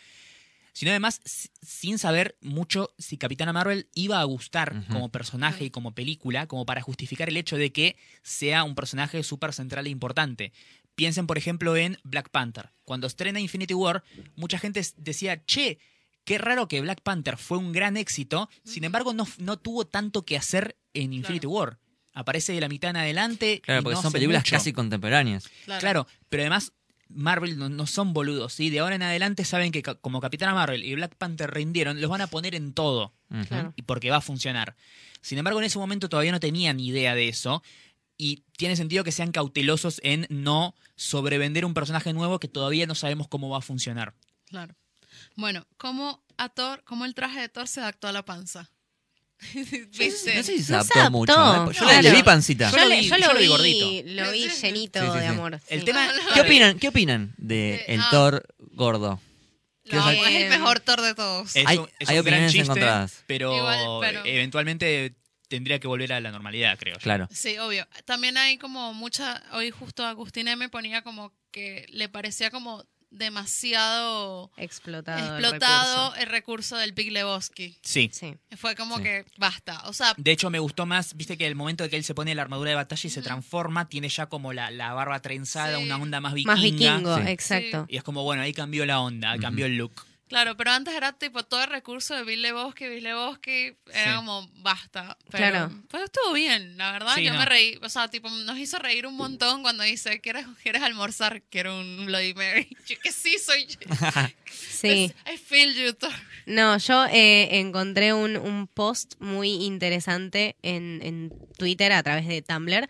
Sino además, sin saber mucho si Capitana Marvel iba a gustar como personaje y como película, como para justificar el hecho de que sea un personaje súper central e importante. Piensen, por ejemplo, en Black Panther. Cuando estrena Infinity War, mucha gente decía, che, qué raro que Black Panther fue un gran éxito, sin embargo no, no tuvo tanto que hacer en Infinity War. aparece de la mitad en adelante. Claro, y porque no son películas mucho. casi contemporáneas. Claro, pero además Marvel no, no son boludos, ¿sí? De ahora en adelante saben que como Capitana Marvel y Black Panther rindieron, los van a poner en todo. Claro. y porque va a funcionar. Sin embargo, en ese momento todavía no tenían idea de eso y tiene sentido que sean cautelosos en no sobrevender un personaje nuevo que todavía no sabemos cómo va a funcionar. Claro. Bueno, ¿cómo a Thor, cómo el traje de Thor se adaptó a la panza? ¿Viste? No sé si se adaptó, se adaptó, mucho. ¿eh? Yo claro. le, vi pancita. Yo Yo, lo le- vi- lo, vi gordito. lo vi sí. llenito Sí, sí, de amor. El tema... ¿Qué opinan, ¿Qué opinan de Eh, el ah. Thor gordo? No, es el mejor Thor de todos. Es, Hay- un, es hay un gran opiniones chiste, encontradas. Pero, Igual, pero- eventualmente tendría que volver a la normalidad, creo. yo. Claro. Sí, obvio. También hay como mucha, hoy justo Agustín M ponía como que le parecía como demasiado Explotado. el explotado recurso. el recurso del Big Lebowski. Sí. Sí. Fue como Sí. que basta. O sea, De hecho, me gustó más, viste que el momento de que él se pone la armadura de batalla y se transforma, tiene ya como la, la barba trenzada, Sí. una onda más vikinga. Más vikingo, Sí. exacto. Y es como, bueno, ahí cambió la onda, cambió el look. Claro, pero antes era tipo todo el recurso de Bill Lebowski, Bill Lebowski, era Sí. como basta. Pero, Claro. Pero estuvo bien, la verdad. Sí, Yo no. me reí, o sea, tipo, nos hizo reír un montón cuando dice, ¿quieres, ¿quieres almorzar? Quiero un Bloody Mary. Yo que sí, soy yo. Sí. I feel you. No, yo eh, encontré un, un post muy interesante en, en Twitter a través de Tumblr.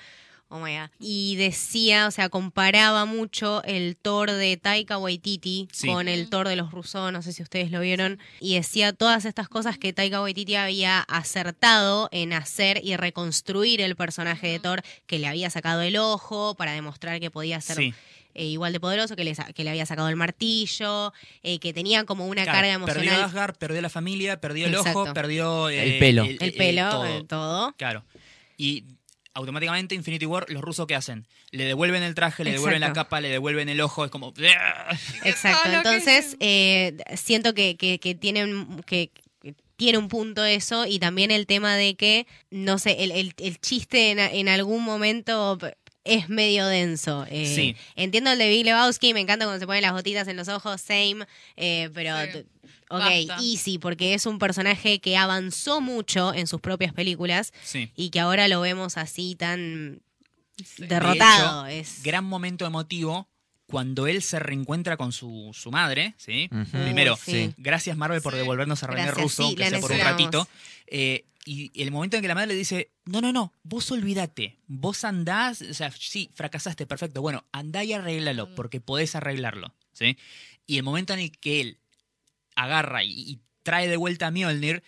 Oh my God. Y decía, o sea, comparaba mucho el Thor de Taika Waititi Sí. con el Thor de los Russo, no sé si ustedes lo vieron, y decía todas estas cosas que Taika Waititi había acertado en hacer y reconstruir el personaje de Thor, que le había sacado el ojo para demostrar que podía ser Sí. eh, igual de poderoso, que le, que le había sacado el martillo, eh, que tenía como una Claro, carga Perdió emocional. Asgard, perdió la familia, perdió el Exacto. ojo, perdió eh, El pelo. El pelo, todo. eh, todo. Claro. Y automáticamente Infinity War, los rusos ¿qué hacen? Le devuelven el traje, le devuelven la capa, le devuelven el ojo, es como... Exacto. Entonces, eh, siento que, que, que tienen que que tiene un punto eso y también el tema de que, no sé, el, el, el chiste en, en algún momento es medio denso. Eh, Sí. Entiendo el de Big Lebowski, me encanta cuando se ponen las gotitas en los ojos, same, eh, pero... Sí. Ok, Basta. easy, porque es un personaje que avanzó mucho en sus propias películas Sí. y que ahora lo vemos así tan Sí. derrotado. De es... Gran momento emotivo cuando él se reencuentra con su, su madre, ¿sí? Primero, sí. gracias Marvel por Sí. devolvernos a René Gracias, Russo, sí, que sea por un ratito. Eh, y el momento en que la madre le dice, no, no, no, vos olvídate, vos andás, o sea, sí, fracasaste, perfecto, bueno, andá y arréglalo, porque podés arreglarlo, ¿sí? Y el momento en el que él agarra y, y trae de vuelta a Mjolnir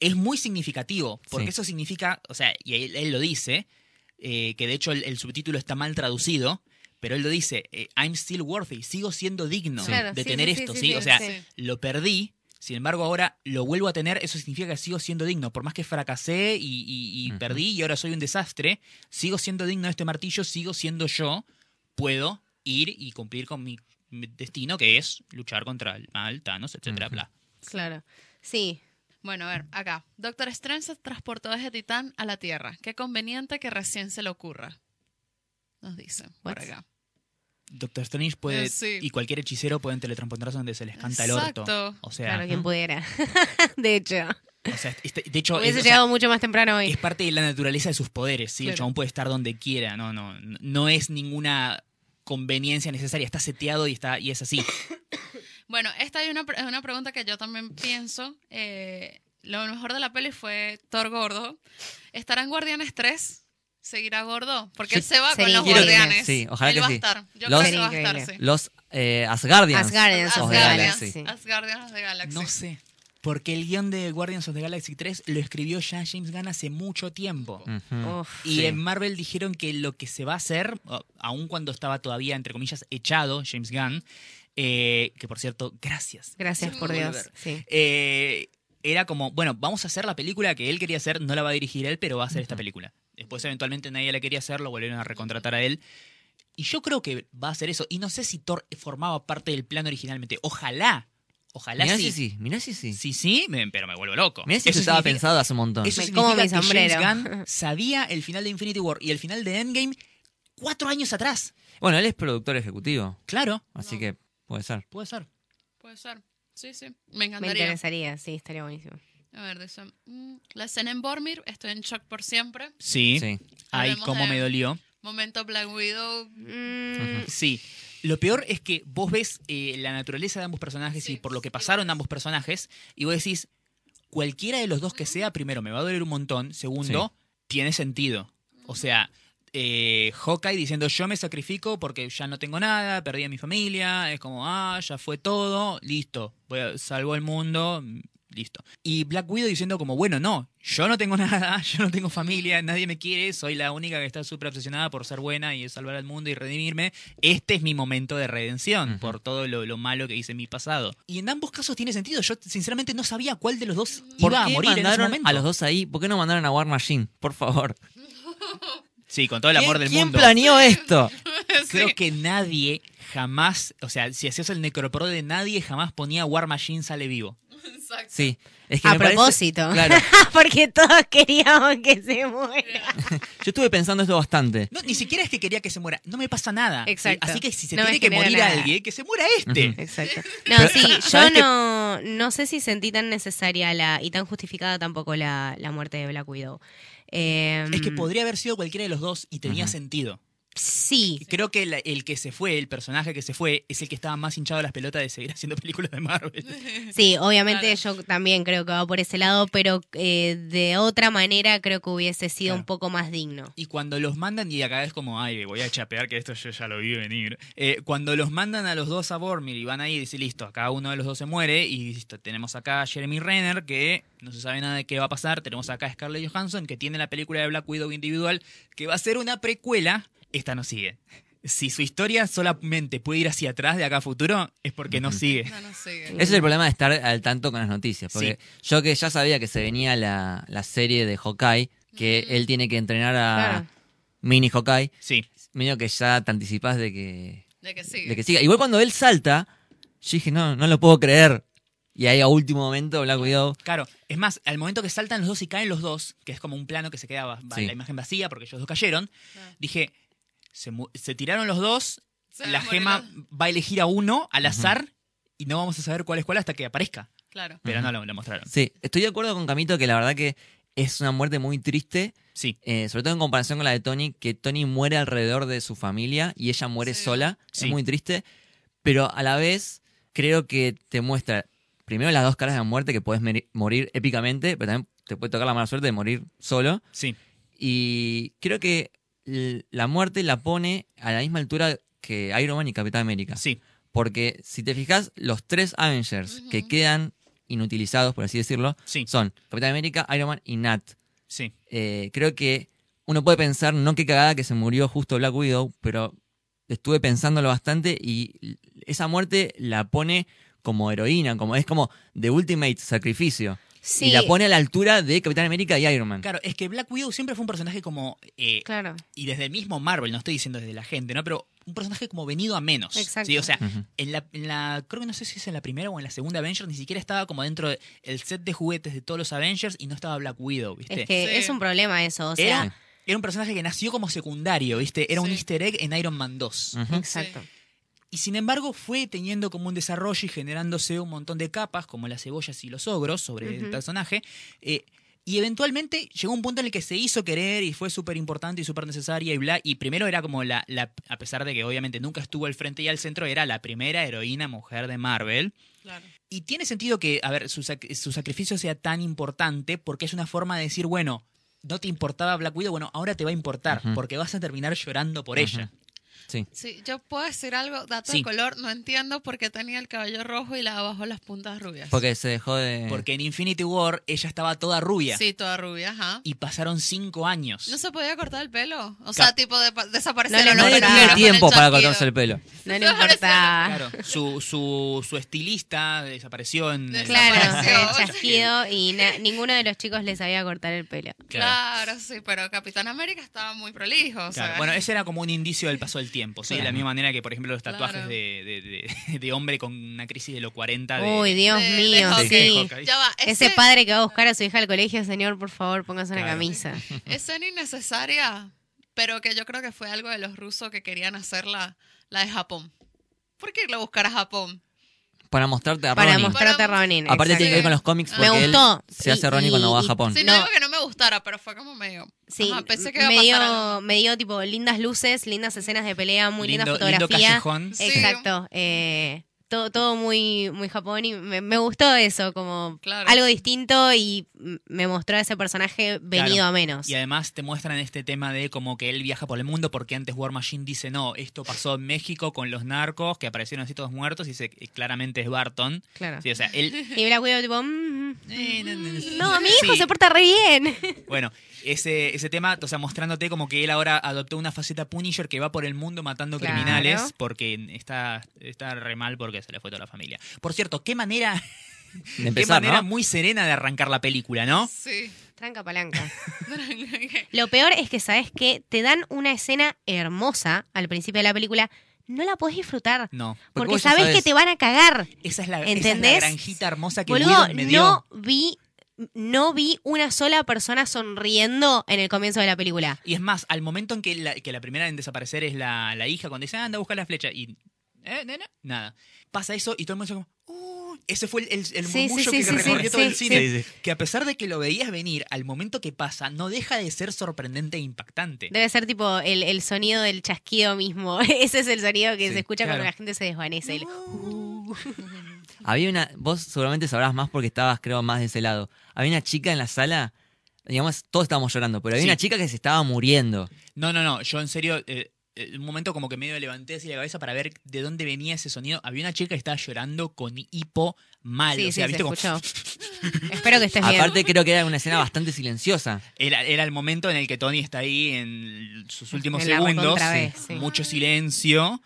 es muy significativo, porque Sí. eso significa, o sea, y él, él lo dice, eh, que de hecho el, el subtítulo está mal traducido, pero él lo dice, eh, I'm still worthy, sigo siendo digno de sí, tener esto, sí, ¿sí? sí, O sea, sí. lo perdí, sin embargo ahora lo vuelvo a tener, eso significa que sigo siendo digno, por más que fracasé y, y- y Ujú. perdí y ahora soy un desastre, sigo siendo digno de este martillo, sigo siendo yo, puedo ir y cumplir con mi destino, que es luchar contra el mal, Thanos, etcétera, bla. Claro. Sí, Bueno, a ver, acá. Doctor Strange se transportó desde Titán a la Tierra. Qué conveniente que recién se le ocurra. Nos dice por acá. Doctor Strange puede, Eh, sí. y cualquier hechicero pueden teletransportarse donde se les canta el orto. Exacto. O sea, claro, quien pudiera. de hecho, o sea, este- de hecho, es, hubiese o sea, llegado mucho más temprano hoy. es parte de la naturaleza de sus poderes, ¿sí? El Claro. chabón puede estar donde quiera, no, no, no es ninguna conveniencia necesaria, está seteado y está y es así. Bueno, esta es una, una pregunta que yo también pienso. Eh, lo mejor de la peli fue Thor gordo. ¿Estará en Guardianes 3? ¿Seguirá gordo? Porque él se va con los guardianes. Sí, ojalá él que va sí. a estar. Yo Los- creo que va a estar, sí. Los eh, Asgardians. Asgardians of the Asgardians. Galaxy. Asgardians of the Galaxy. No sé, porque el guion de Guardians of the Galaxy 3 lo escribió ya James Gunn hace mucho tiempo. Uf. Y Sí. en Marvel dijeron que lo que se va a hacer, aun cuando estaba todavía, entre comillas, echado James Gunn, eh, que por cierto, gracias. Gracias por. Dios. Sí. Eh, era como, bueno, vamos a hacer la película que él quería hacer, no la va a dirigir él, pero va a hacer esta película. Después eventualmente nadie la quería hacer, lo volvieron a recontratar a él. Y yo creo que va a hacer eso. Y no sé si Thor formaba parte del plan originalmente. Ojalá. Ojalá Mirá sí. si sí, mirá si sí. Sí, sí, me- pero me vuelvo loco. Mirá si eso estaba pensado hace un montón. Eso Me significa como mi que sombrero. James Gunn sabía el final de Infinity War y el final de Endgame cuatro años atrás. Bueno, él es productor ejecutivo, Claro, así No. que puede ser. puede ser. Puede ser. Sí, sí. Me Me encantaría. interesaría, sí, estaría buenísimo. A ver, dice, mm, la escena en Bormir, estoy en shock por siempre. Sí. Sí. Ay, cómo de- me dolió. Momento Black Widow. Mm, Sí. Lo peor es que vos ves eh, la naturaleza de ambos personajes y por lo que pasaron ambos personajes, y vos decís, cualquiera de los dos que sea, primero, me va a doler un montón, segundo, tiene sentido. O sea, eh, Hawkeye diciendo, yo me sacrifico porque ya no tengo nada, perdí a mi familia, es como, ah, ya fue todo, listo, voy a, salvo el mundo, listo. Y Black Widow diciendo como, bueno, no, yo no tengo nada, yo no tengo familia, nadie me quiere, soy la única que está súper obsesionada por ser buena y salvar al mundo y redimirme. Este es mi momento de redención por todo lo, lo malo que hice en mi pasado. Y en ambos casos tiene sentido. Yo sinceramente no sabía cuál de los dos ¿Por iba a morir en ese mandaron momento. a los dos ahí? ¿Por qué no mandaron a War Machine? Por favor. Sí, con todo el amor ¿Quién- del ¿Quién mundo. planeó esto? Creo Sí. que nadie jamás, o sea, si hacías el necropro de nadie, jamás ponía War Machine sale vivo. Exacto. Sí. Es que a parece- propósito. claro. Porque todos queríamos que se muera. Yo estuve pensando esto bastante. No, ni siquiera es que quería que se muera. No me pasa nada. Exacto. Así que si se No tiene que morir nada. alguien, que se muera este. Exacto. No, Pero, sí, yo no, no sé si sentí tan necesaria la y tan justificada tampoco la, la muerte de Black Widow. Eh, Es que podría haber sido cualquiera de los dos y tenía sentido. Sí, Creo que el, el que se fue, el personaje que se fue, es el que estaba más hinchado de las pelotas de seguir haciendo películas de Marvel. sí, obviamente Claro. yo también creo que va por ese lado, pero eh, de otra manera creo que hubiese sido Claro. un poco más digno. Y cuando los mandan, y acá es como, ay, voy a chapear que esto yo ya lo vi venir. Eh, cuando los mandan a los dos a Bormir y van ahí y dicen, listo, acá uno de los dos se muere, y listo, tenemos acá a Jeremy Renner, que no se sabe nada de qué va a pasar. Tenemos acá a Scarlett Johansson, que tiene la película de Black Widow individual, que va a ser una precuela. Esta no sigue. Si su historia solamente puede ir hacia atrás de acá a futuro, es porque no sigue. No, no sigue. Ese es el problema de estar al tanto con las noticias. Porque yo que ya sabía que se venía la, la serie de Hawkeye, que él tiene que entrenar a Claro. Mini Hawkeye, Sí. medio que ya te anticipás de que, De que sigue. de que siga. Igual cuando él salta, yo dije, no, no lo puedo creer. Y ahí a último momento Black Widow... Claro, es más, al momento que saltan los dos y caen los dos, que es como un plano que se queda va- Sí. la imagen vacía porque ellos dos cayeron, Ah. dije, se, tiraron los dos, Se la gema va a elegir a uno al azar y no vamos a saber cuál es cuál hasta que aparezca. Claro. Pero no lo, lo mostraron. Sí, estoy de acuerdo con Camito que la verdad que es una muerte muy triste, Sí, eh, sobre todo en comparación con la de Tony, que Tony muere alrededor de su familia y ella muere Sí. sola. Sí. Es muy triste, pero a la vez creo que te muestra primero las dos caras de la muerte, que puedes morir épicamente, pero también te puede tocar la mala suerte de morir solo. sí, Y creo que la muerte la pone a la misma altura que Iron Man y Capitán América. sí, Porque si te fijas, los tres Avengers que quedan inutilizados, por así decirlo, sí, son Capitán América, Iron Man y Nat. sí. Eh, creo que uno puede pensar, no qué cagada que se murió justo Black Widow, pero estuve pensándolo bastante y esa muerte la pone como heroína, como es como The Ultimate Sacrificio. Sí, Y la pone a la altura de Capitán América y Iron Man. Claro, es que Black Widow siempre fue un personaje como... eh, claro. y desde el mismo Marvel, no estoy diciendo desde la gente, ¿no? Pero un personaje como venido a menos. Exacto. ¿sí? O sea, en la, en la, creo que no sé si es en la primera o en la segunda Avengers, ni siquiera estaba como dentro del set de juguetes de todos los Avengers y no estaba Black Widow, ¿viste? Es que Sí. es un problema eso, o era, sea, era un personaje que nació como secundario, ¿viste? Era un easter egg en Iron Man 2. Ujú. exacto. Y sin embargo fue teniendo como un desarrollo y generándose un montón de capas, como las cebollas y los ogros, sobre el personaje. eh, y eventualmente llegó un punto en el que se hizo querer y fue súper importante y súper necesaria y bla. Y primero era como la, la, a pesar de que obviamente nunca estuvo al frente y al centro, era la primera heroína mujer de Marvel. Claro. Y tiene sentido que, a ver, su, sac- su sacrificio sea tan importante porque es una forma de decir, bueno, no te importaba Black Widow, bueno, ahora te va a importar porque vas a terminar llorando por ella. Sí. Sí, yo puedo decir algo, dato Sí. de color, no entiendo por qué tenía el cabello rojo y la abajo las puntas rubias. Porque se dejó de... Porque en Infinity War ella estaba toda rubia. Sí, toda rubia, ajá. Y pasaron cinco años. ¿No se podía cortar el pelo? O sea, tipo de, desaparecer No le los Nadie importaba. tiene tiempo para cortarse el pelo. No le importaba. Claro, su, su, su estilista desapareció en... Claro, Desapareció. el chasquido y ninguno de los chicos les sabía cortar el pelo. Claro, sí, pero Capitán América estaba muy prolijo. O Claro, sea, Bueno, ese era como un indicio del paso del tiempo, ¿sí? De la misma manera que, por ejemplo, los tatuajes Claro. de, de- de- de hombre con una crisis de los 40 de... Uy, Dios de- de mío, Hawkeye. sí. Hawkeye. Ya va, Ese padre que va a buscar a su hija al colegio, señor, por favor, póngase una Claro. camisa. Escena innecesaria, pero que yo creo que fue algo de los rusos que querían hacer la, de Japón. ¿Por qué irlo a buscar a Japón? Para mostrarte a para Ronnie. mostrarte a Para- Ronin. Aparte exacto. tiene que ver con los cómics Me porque él se hace Y- Ronnie cuando va a Japón. Sí, No. no digo que no me gustara, pero fue como medio. Sí, Ajá, pensé que iba a pasar dio, algo. me dio tipo lindas luces, lindas escenas de pelea, muy linda Lindo- lindo fotografía. callejón. Sí. Exacto. eh, todo, todo muy, muy Japón y me, me gustó eso, como Claro. algo distinto y me mostró a ese personaje venido Claro. a menos. Y además te muestran este tema de como que él viaja por el mundo porque antes War Machine dice, no, esto pasó en México con los narcos que aparecieron así todos muertos y dice, que claramente es Barton. Claro. Sí, o sea, él... Y Black Widow tipo, mm, Eh, no, no, no, mi hijo Sí. se porta re bien. Bueno, ese, ese tema, o sea, mostrándote como que él ahora adoptó una faceta Punisher que va por el mundo matando Claro. criminales porque está, está re mal porque se le fue toda la familia. Por cierto, qué manera, De qué empezar, manera ¿no? muy serena de arrancar la película, ¿no? Sí. Tranca palanca. Lo peor es que, ¿sabes qué? Te dan una escena hermosa al principio de la película, no la podés disfrutar. No. Porque, sabés. que te van a cagar. Esa es la, esa es la granjita hermosa que Boludo, me dio. no vi, no vi una sola persona sonriendo en el comienzo de la película. Y es más, al momento en que la, que la primera en desaparecer es la, la hija, cuando dice, "Ah, anda a buscar la flecha, y. ¿Eh, nena? Nada. Pasa eso y todo el mundo dice como. "Uh", ese fue el, el, Sí, murmullo sí, que sí, sí, recorrió sí, todo el cine. sí. Sí, Que a pesar de que lo veías venir, al momento que pasa, no deja de ser sorprendente e impactante. Debe ser tipo el, el sonido del chasquido mismo. Ese es el sonido que Sí, se escucha claro. cuando la gente se desvanece. El- Había una, vos seguramente sabrás más porque estabas, creo, más de ese lado. Había una chica en la sala, digamos, todos estábamos llorando, pero había Sí. una chica que se estaba muriendo. No, no, no. Yo en serio, eh, un momento como que medio levanté así la cabeza para ver de dónde venía ese sonido. Había una chica que estaba llorando con hipo mal. Sí, o sea, sí, se viste como. escuchó. Espero que estés bien. Aparte creo que era una escena bastante silenciosa. Era, era el momento en el que Tony está ahí en sus últimos En segundos. vez, sí. Mucho silencio.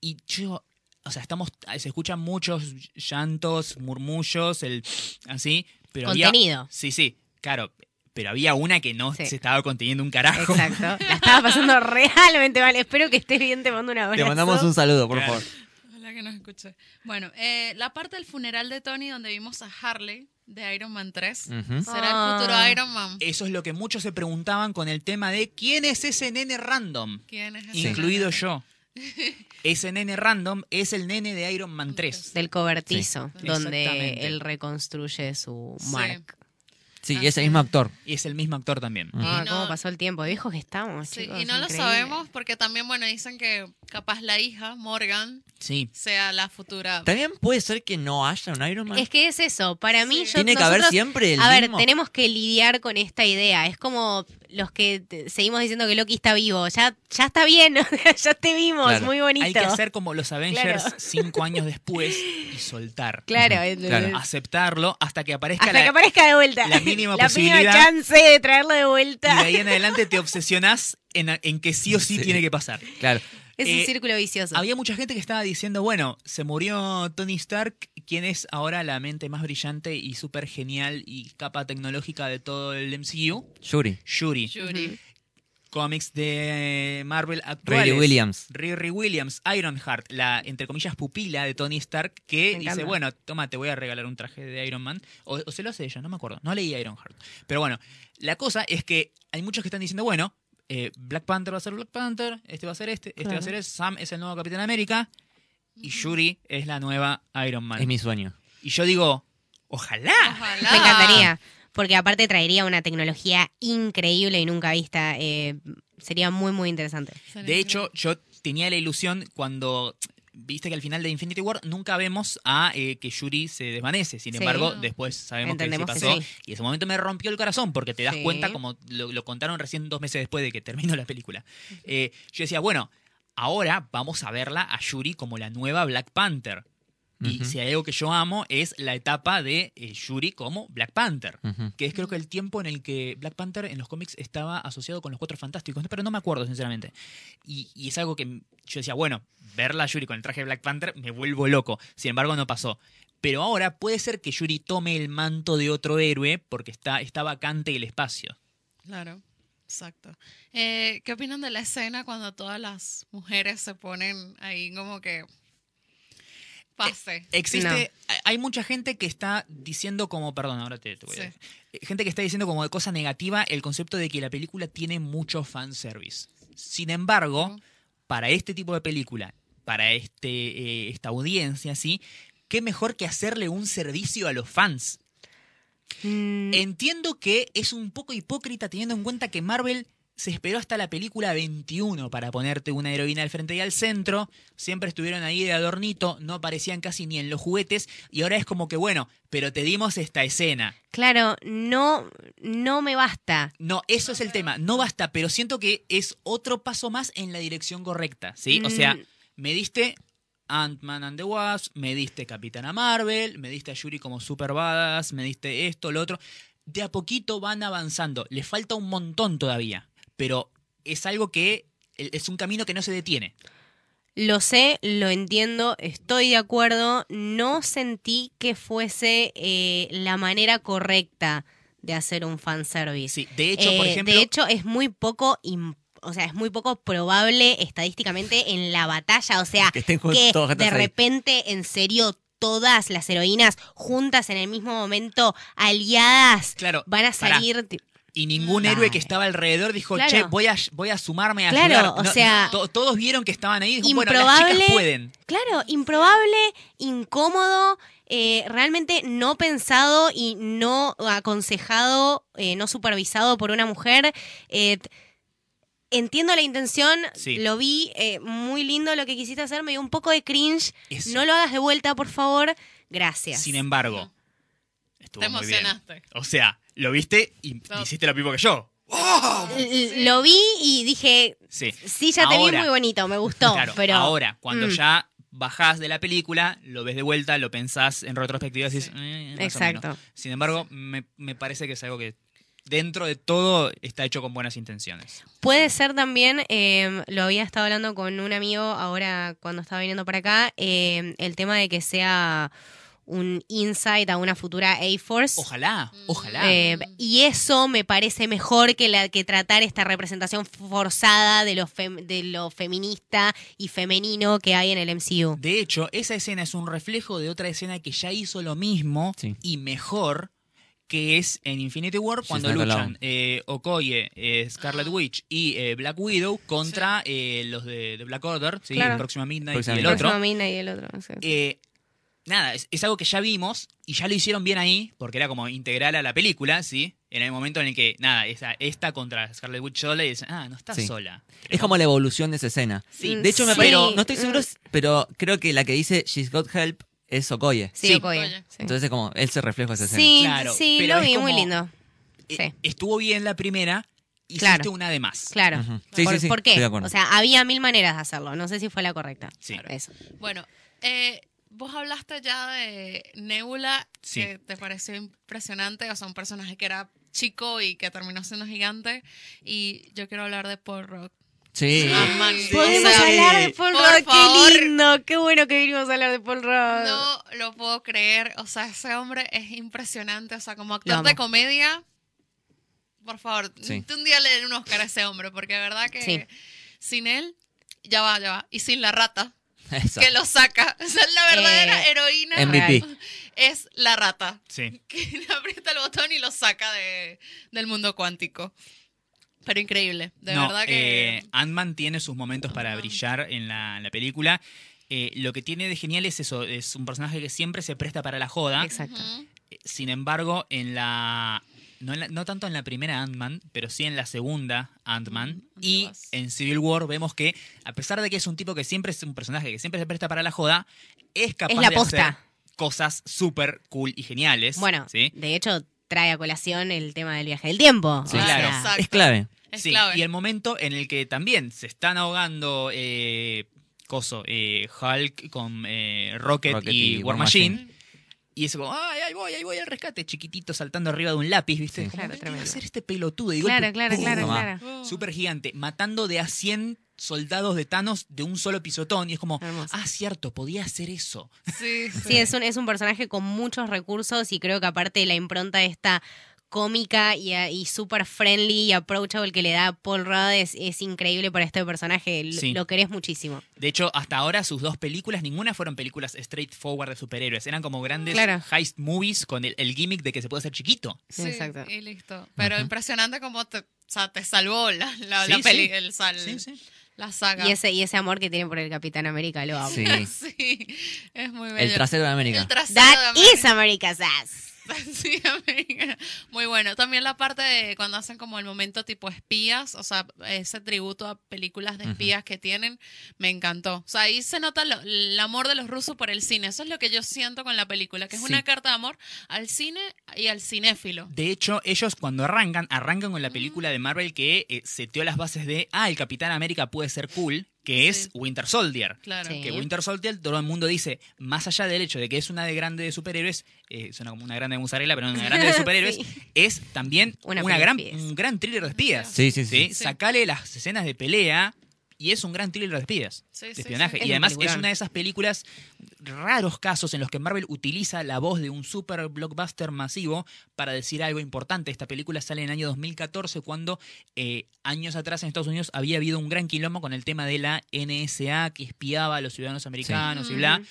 Y yo. O sea, estamos. Se escuchan muchos llantos, murmullos, el. Así. Pero había- Contenido. sí, sí, claro. Pero había una que no Sí. se estaba conteniendo un carajo. Exacto. La estaba pasando realmente mal. Espero que estés bien. Te mando un abrazo. Te mandamos un saludo, por favor. Ojalá que nos escuche. Bueno, eh, la parte del funeral de Tony donde vimos a Harley de Iron Man 3. Ujú. ¿Será Ah. el futuro Iron Man? Eso es lo que muchos se preguntaban con el tema de quién es ese nene random, ¿Quién es ese incluido nene? yo. Ese nene random es el nene de Iron Man 3. Del cobertizo, Sí. donde él reconstruye su Sí. Sí, y ese mismo actor. Y es el mismo actor también. Ah, Y cómo no- pasó el tiempo. Viejos que estamos, Sí, chicos, y no lo sabemos porque también, bueno, dicen que capaz la hija, Morgan, Sí. sea la futura. También puede ser que no haya un Iron Man. Es que es eso. Para mí, Sí. yo, Tiene que haber nosotros- siempre el A ver, mismo. tenemos que lidiar con esta idea. Es como los que te- seguimos diciendo que Loki está vivo. Ya, ya está bien, ya te vimos, Claro. muy bonito. Hay que hacer como los Avengers Claro. cinco años después y soltar. Claro, Claro. Aceptarlo hasta que aparezca hasta la... que aparezca de vuelta. la mínima la posibilidad. mínima chance de traerlo de Y vuelta. de ahí en adelante te obsesionas en, en que sí o sí, Sí. tiene que pasar. Claro. Es Eh, un círculo vicioso. Había mucha gente que estaba diciendo, bueno, se murió Tony Stark, quien es ahora la mente más brillante y súper genial y capa tecnológica de todo el MCU, Yuri. Shuri. Yuri. Cómics de Marvel actuales. Riri Williams. Riri Williams, Ironheart, la entre comillas pupila de Tony Stark, que dice, bueno, toma, te voy a regalar un traje de Iron Man. O, o se lo hace ella, no me acuerdo. No leí Ironheart. Pero bueno, la cosa es que hay muchos que están diciendo, bueno, eh, Black Panther va a ser Black Panther, este va a ser este, este va a ser este, Sam es el nuevo Capitán América y Shuri es la nueva Iron Man. Es mi sueño. Y yo digo, ojalá. Ojalá. Me encantaría. Porque aparte traería una tecnología increíble y nunca vista. eh, sería muy, muy interesante. De hecho, yo tenía la ilusión cuando viste que al final de Infinity War nunca vemos a eh, que Yuri se desvanece. Sin Sí. embargo, después sabemos Entendemos que sí pasó. sí. Y ese momento me rompió el corazón porque te das Sí. cuenta, como lo, lo contaron recién dos meses después de que terminó la película. Eh, yo decía, bueno, ahora vamos a verla a Yuri como la nueva Black Panther. Y si hay algo que yo amo es la etapa de eh, Yuri como Black Panther. Que es creo que el tiempo en el que Black Panther en los cómics estaba asociado con los Cuatro Fantásticos, pero no me acuerdo sinceramente. Y, y es algo que yo decía, bueno, verla a Yuri con el traje de Black Panther me vuelvo loco. Sin embargo, no pasó. Pero ahora puede ser que Yuri tome el manto de otro héroe porque está, está vacante el espacio. Claro, exacto. Eh, ¿Qué opinan de la escena cuando todas las mujeres se ponen ahí como que pase? Existe, No. hay- mucha gente que está diciendo como, perdón, ahora te, te voy a Sí. decir. Eh, Gente que está diciendo como de cosa negativa el concepto de que la película tiene mucho fanservice. Sin embargo, para este tipo de película, para este, eh, esta audiencia, ¿sí? qué mejor que hacerle un servicio a los fans. Mm, Entiendo que es un poco hipócrita teniendo en cuenta que Marvel se esperó hasta la película 21 para ponerte una heroína al frente y al centro. Siempre estuvieron ahí de adornito, no aparecían casi ni en los juguetes. Y ahora es como que, bueno, pero te dimos esta escena. claro, no, no me basta. No, eso es el tema. No basta, pero siento que es otro paso más en la dirección correcta, ¿sí? O sea, Mm. Me diste Ant-Man and the Wasp, me diste Capitana Marvel, me diste a Yuri como super badass, me diste esto, lo otro. De a poquito van avanzando. Le falta un montón todavía, pero es algo que es un camino que no se detiene. Lo sé, lo entiendo, estoy de acuerdo. No sentí que fuese eh, la manera correcta de hacer un fanservice. Sí, de hecho, por Eh, ejemplo, de hecho, es muy poco im- o sea, es muy poco probable estadísticamente en la batalla. O sea, Que estén que de ahí. repente, en serio, todas las heroínas juntas en el mismo momento, aliadas, claro, van a salir. Y ningún Dale. héroe que estaba alrededor dijo, Claro. che, voy a, voy a sumarme a Claro, ayudar". o No, sea, to- todos vieron que estaban ahí y dijo, bueno, las improbable. chicas pueden. Claro, improbable, incómodo, eh, realmente no pensado y no aconsejado, eh, no supervisado por una mujer. Eh, entiendo la intención, Sí. lo vi, eh, muy lindo lo que quisiste hacer, me dio un poco de cringe. Eso. No lo hagas de vuelta, por favor. Gracias. Sin embargo, estuvo Te muy bien. emocionaste. O sea, lo viste y No. hiciste lo mismo que yo. L- Lo vi y dije, Sí. sí, ya te vi muy bonito, me gustó. Claro, pero ahora, cuando Mm. ya bajás de la película, lo ves de vuelta, lo pensás en retrospectiva y decís, Sí. "Eh, más o Exacto. menos". Sin embargo, me, me parece que es algo que dentro de todo está hecho con buenas intenciones. Puede ser también, eh, lo había estado hablando con un amigo ahora cuando estaba viniendo para acá, eh, el tema de que sea un insight a una futura A-Force. Ojalá, Mm. ojalá. Eh, y eso me parece mejor que la que tratar esta representación forzada de lo, fem- de lo feminista y femenino que hay en el MCU. De hecho, esa escena es un reflejo de otra escena que ya hizo lo mismo Sí. y mejor, que es en Infinity War cuando luchan eh, Okoye, eh, Scarlet. Witch y eh, Black Widow contra eh, los de, de Black Order, ¿sí? Claro. Próxima Midnight Próxima y el otro. Próxima y el otro. sí. Eh, nada, es, es algo que ya vimos y ya lo hicieron bien ahí, porque era como integral a la película, ¿sí? En el momento en el que, nada, esa, esta contra Scarlet Witch sola y dicen, ah, no está Sí. sola. Es como la evolución de esa escena. Sí. De hecho, me Sí. parece, no estoy seguro, pero creo que la que dice She's Got Help es Okoye. Sí, sí. Okoye, sí. Entonces, como él se refleja esa escena. Sí, Claro, sí, pero lo es vi, muy lindo. Eh, Sí. Estuvo bien la primera, hiciste Claro. una de más. Claro. Sí, ¿Por, sí, sí, por qué? estoy de acuerdo. O sea, había mil maneras de hacerlo. No sé si fue la correcta. Sí. Eso. Bueno, eh, vos hablaste ya de Nebula, Sí. que te pareció impresionante, o sea, un personaje que era chico y que terminó siendo gigante. Y yo quiero hablar de Paul Rock. Sí. Sí. Podemos O sea, hablar de Paul por Rudd, favor. qué lindo, qué bueno que vinimos a hablar de Paul Rudd. No lo puedo creer, o sea, ese hombre es impresionante, o sea, como actor de comedia, por favor, Sí. un día le den un Oscar a ese hombre, porque de verdad que Sí. sin él, ya va, ya va, y sin la rata, Eso. que lo saca, o sea, la verdadera Eh, heroína MVP. es la rata, Sí. que le aprieta el botón y lo saca de, del mundo cuántico. Pero increíble, de no, verdad que... eh, Ant-Man tiene sus momentos para brillar en la, en la película. Eh, lo que tiene de genial es eso, es un personaje que siempre se presta para la joda. Exacto. Eh, Sin embargo, en la no, en la- no tanto en la primera Ant-Man, pero sí en la segunda Ant-Man. Mm, y en Civil War vemos que, a pesar de que es un tipo que siempre es un personaje que siempre se presta para la joda, es capaz Es la de posta. hacer cosas súper cool y geniales. Bueno, ¿sí? de hecho, trae a colación el tema del viaje del tiempo. Sí, O claro. sea, Exacto. Es clave. Es Sí, clave. y el momento en el que también se están ahogando eh, Coso, eh, Hulk con eh, Rocket, Rocket y, y War Machine. Machine. Y eso como, ay, ahí voy, ahí voy al rescate, chiquitito saltando arriba de un lápiz, ¿viste? Sí. Como, Claro, ¿qué va a tremendo. hacer este pelotudo? Y Claro, golpe, claro, ¡pum! claro, claro. Súper gigante, matando de a 100 soldados de Thanos de un solo pisotón. Y es como, Hermoso. ah, cierto, podía hacer eso. Sí, Sí, es un, es un personaje con muchos recursos y creo que aparte la impronta esta cómica y, y súper friendly y approachable que le da Paul Rudd es, es increíble para este personaje. L- Sí. Lo querés muchísimo. De hecho, hasta ahora sus dos películas, ninguna fueron películas straightforward de superhéroes. Eran como grandes Claro. heist movies con el, el gimmick de que se puede hacer chiquito. Sí, Exacto. Y listo. Pero impresionante como te, o sea, te salvó la, la, Sí, la sí. peli, el sal. Sí, sí. La saga. Y ese, y ese amor que tienen por el Capitán América lo amo. Sí. Sí, es muy bello. El trasero de América. El trasero de That América. is America's ass. Sí. Muy bueno. También la parte de cuando hacen como el momento tipo espías, o sea, ese tributo a películas de espías que tienen, me encantó. O sea, ahí se nota lo- el amor de los rusos por el cine. Eso es lo que yo siento con la película, que es Sí. una carta de amor al cine y al cinéfilo. De hecho, ellos cuando arrancan, arrancan con la película de Marvel que eh, seteó las bases de, ah, el Capitán América puede ser cool, que es Sí. Winter Soldier. Claro. Sí. Que Winter Soldier, todo el mundo dice, más allá del hecho de que es una de grande de superhéroes, eh, suena como una grande de mozzarella, pero una grande de superhéroes, Sí. es también Una gran, un gran thriller de espías. Sí, sí, sí. Sí. Sacale las escenas de pelea y es un gran thriller de espías. Sí, de sí, espionaje. sí. Y además es una de esas películas, raros casos en los que Marvel utiliza la voz de un super blockbuster masivo para decir algo importante. Esta película sale en el año 2014 cuando eh, años atrás en Estados Unidos había habido un gran quilombo con el tema de la NSA que espiaba a los ciudadanos americanos y bla.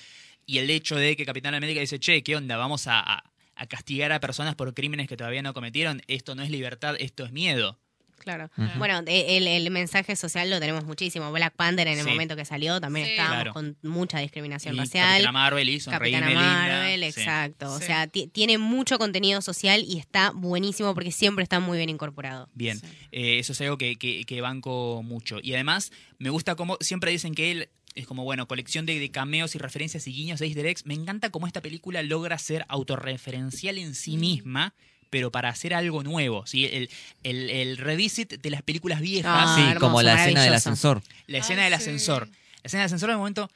Y el hecho de que Capitán América dice, che, ¿qué onda? Vamos a, a- a castigar a personas por crímenes que todavía no cometieron. Esto no es libertad, esto es miedo. Claro. Bueno, el, el mensaje social lo tenemos muchísimo. Black Panther en el Sí. momento que salió también Sí. estábamos Claro. con mucha discriminación Y racial. Capitana Marvel y Sonreíme Capitana Linda. Marvel, Sí. exacto. O sea, ti- tiene mucho contenido social y está buenísimo porque siempre está muy bien incorporado. Bien, Sí. Eh, eso es algo que, que- que banco mucho. Y además, me gusta como siempre dicen que él es como, bueno, colección de, de cameos y referencias y guiños de easter eggs. Me encanta cómo esta película logra ser autorreferencial en sí misma, pero para hacer algo nuevo. ¿sí? El, el, el revisit de las películas viejas, Ah, sí, hermoso, como la escena del ascensor. la escena Ay, del sí. ascensor. La escena del ascensor, de momento,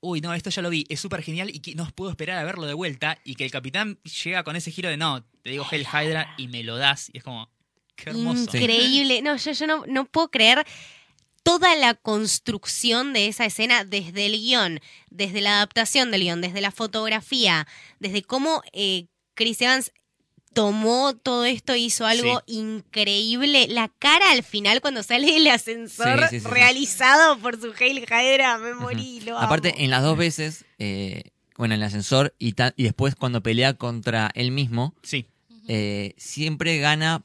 uy, no, esto ya lo vi, es súper genial y que no puedo esperar a verlo de vuelta. Y que el capitán llega con ese giro de, no, te digo Hell Hydra y me lo das. Y es como, qué hermoso. Increíble. No, yo, yo no, no puedo creer toda la construcción de esa escena desde el guion, desde la adaptación del guion, desde la fotografía, desde cómo eh, Chris Evans tomó todo esto, hizo algo increíble. La cara al final cuando sale el ascensor Sí, sí, sí, sí. realizado por su Hail Hydra, me morí, lo amo. Aparte, en las dos veces, eh, bueno, en el ascensor y, ta- y después cuando pelea contra él mismo, Sí, eh, siempre gana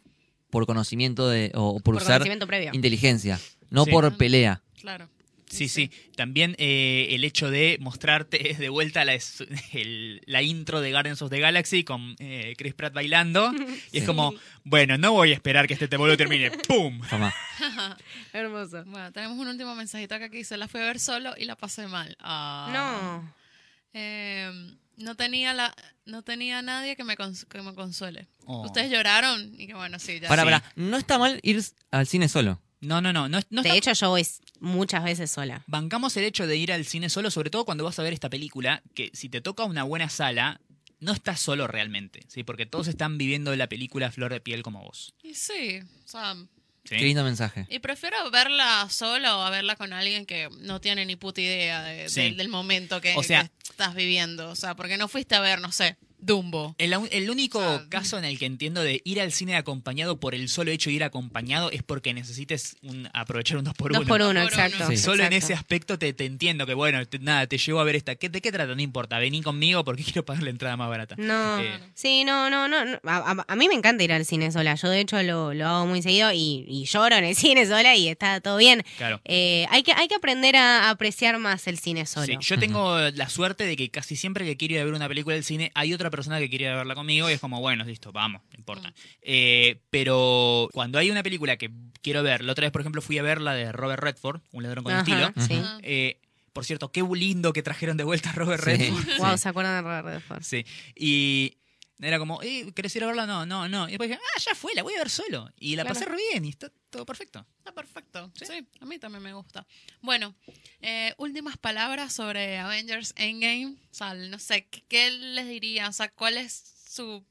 por conocimiento de, o por, por usar conocimiento previo. inteligencia, no Sí. por pelea. Claro. Sí, sí. También eh, el hecho de mostrarte de vuelta la, es- el- la intro de Guardians of the Galaxy con eh, Chris Pratt bailando. Y es como, bueno, no voy a esperar que este te vuelva termine. ¡Pum! Toma. Hermoso. Bueno, tenemos un último mensajito acá que dice, la fui a ver solo y la pasé mal. Ah. No. Eh, no tenía la no tenía nadie que me, cons- que me consuele. Oh. Ustedes lloraron y que bueno, sí, ya. Para, Sí. para, no está mal ir al cine solo. No, no, no. no, no De está- hecho, yo voy muchas veces sola. Bancamos el hecho de ir al cine solo, sobre todo cuando vas a ver esta película, que si te toca una buena sala, no estás solo realmente, ¿sí? Porque todos están viviendo la película a flor de piel como vos. Y sí, o sea, ¿sí? Qué lindo mensaje. y prefiero verla sola o a verla con alguien que no tiene ni puta idea de- Sí. del- del momento que, O sea- que estás viviendo. O sea, porque no fuiste a ver, no sé, Dumbo. El, único sea, caso en el que entiendo de ir al cine acompañado por el solo hecho de ir acompañado es porque necesites un, aprovechar un 2 por 1 Dos por uno, Por exacto. uno. Sí. Solo en ese aspecto te, te entiendo que, bueno, te- nada, te llevo a ver esta. ¿Qué, ¿De qué trata? No importa, vení conmigo porque quiero pagar la entrada más barata. No, Eh, sí, no, no, no. no. A, a- a mí me encanta ir al cine sola. Yo, de hecho, lo, lo hago muy seguido y, y lloro en el cine sola y está todo bien. claro. Eh, hay, que, hay que aprender a apreciar más el cine solo. Sí, yo tengo la suerte de que casi siempre que quiero ir a ver una película del cine hay otra persona que quiere ir a verla conmigo y es como, bueno, listo, vamos, no importa. Eh, pero cuando hay una película que quiero ver, la otra vez, por ejemplo, fui a ver la de Robert Redford, Un ladrón con Ajá, estilo. sí. Eh, por cierto, qué lindo que trajeron de vuelta a Robert Sí. Redford. Wow, ¿se acuerdan de Robert Redford? Sí. Y era como, eh, ¿querés ir a verla? No, no, no. Y después dije, ah, ya fue, la voy a ver solo. Y la Claro. pasé re bien y está todo perfecto. Está perfecto. Sí. a mí también me gusta. Bueno, eh, últimas palabras sobre Avengers Endgame. O sea, no sé, ¿qué, qué les diría? O sea, ¿cuál es su,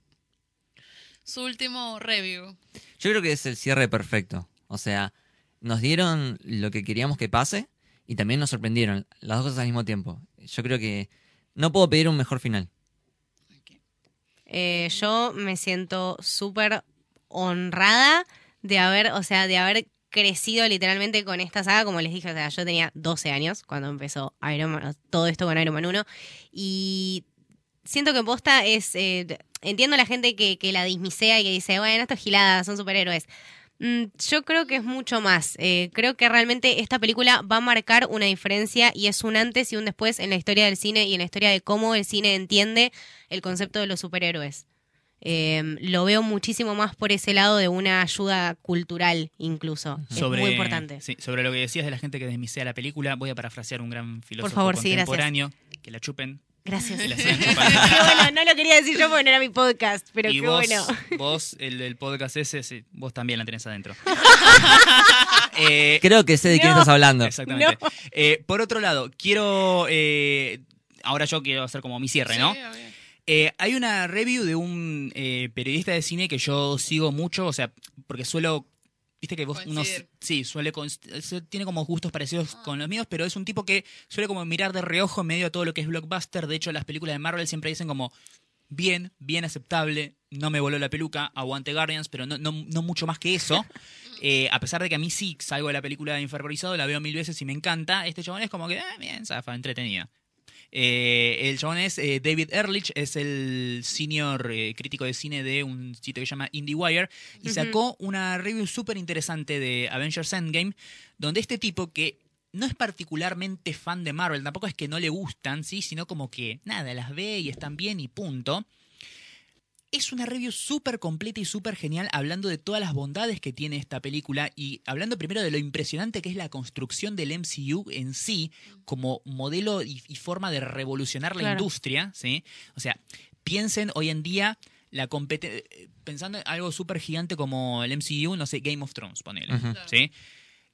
su último review? Yo creo que es el cierre perfecto. O sea, nos dieron lo que queríamos que pase y también nos sorprendieron. Las dos cosas al mismo tiempo. Yo creo que no puedo pedir un mejor final. Eh, yo me siento súper honrada de haber, o sea, de haber crecido literalmente con esta saga, como les dije, o sea, yo tenía 12 años cuando empezó Iron Man, todo esto con Iron Man 1, y siento que posta es, eh, entiendo la gente que, que la dismisea y que dice, bueno, esto es gilada, son superhéroes, Yo creo que es mucho más. Eh, creo que realmente esta película va a marcar una diferencia y es un antes y un después en la historia del cine y en la historia de cómo el cine entiende el concepto de los superhéroes. Eh, lo veo muchísimo más por ese lado de una ayuda cultural incluso. Es muy importante. sí, sobre lo que decías de la gente que desmisea la película, voy a parafrasear un gran filósofo favor, sí, gracias. contemporáneo. que la chupen. Gracias. qué bueno, no lo quería decir yo porque no era mi podcast, pero y qué vos, bueno. vos, el, el podcast ese, sí, vos también la tenés adentro. Eh, Creo que sé de quién No. estás hablando. Exactamente. Eh, por otro lado, quiero. eh, ahora yo quiero hacer como mi cierre, ¿no? Sí. Eh, hay una review de un eh, periodista de cine que yo sigo mucho, o sea, porque suelo. Viste que vos unos. Sí, suele. Tiene como gustos parecidos Ah. con los míos, pero es un tipo que suele como mirar de reojo en medio de todo lo que es blockbuster. De hecho, las películas de Marvel siempre dicen como. Bien, bien aceptable, no me voló la peluca, aguante Guardians, pero no, no, no mucho más que eso. Eh, a pesar de que a mí sí salgo de la película de Infervorizado, la veo mil veces y me encanta, este chabón es como que, ah, bien, zafa, entretenida. Eh, el chabón es eh, David Ehrlich, es el senior eh, crítico de cine de un sitio que se llama IndieWire, y sacó una review súper interesante de Avengers Endgame, donde este tipo que no es particularmente fan de Marvel, tampoco es que no le gustan, ¿sí? sino como que nada, las ve y están bien y punto. Es una review súper completa y súper genial hablando de todas las bondades que tiene esta película y hablando primero de lo impresionante que es la construcción del MCU en sí como modelo y, y forma de revolucionar la Claro. industria, ¿sí? O sea, piensen hoy en día la compete- eh, pensando en algo súper gigante como el MCU, no sé, Game of Thrones, ponele. ¿sí?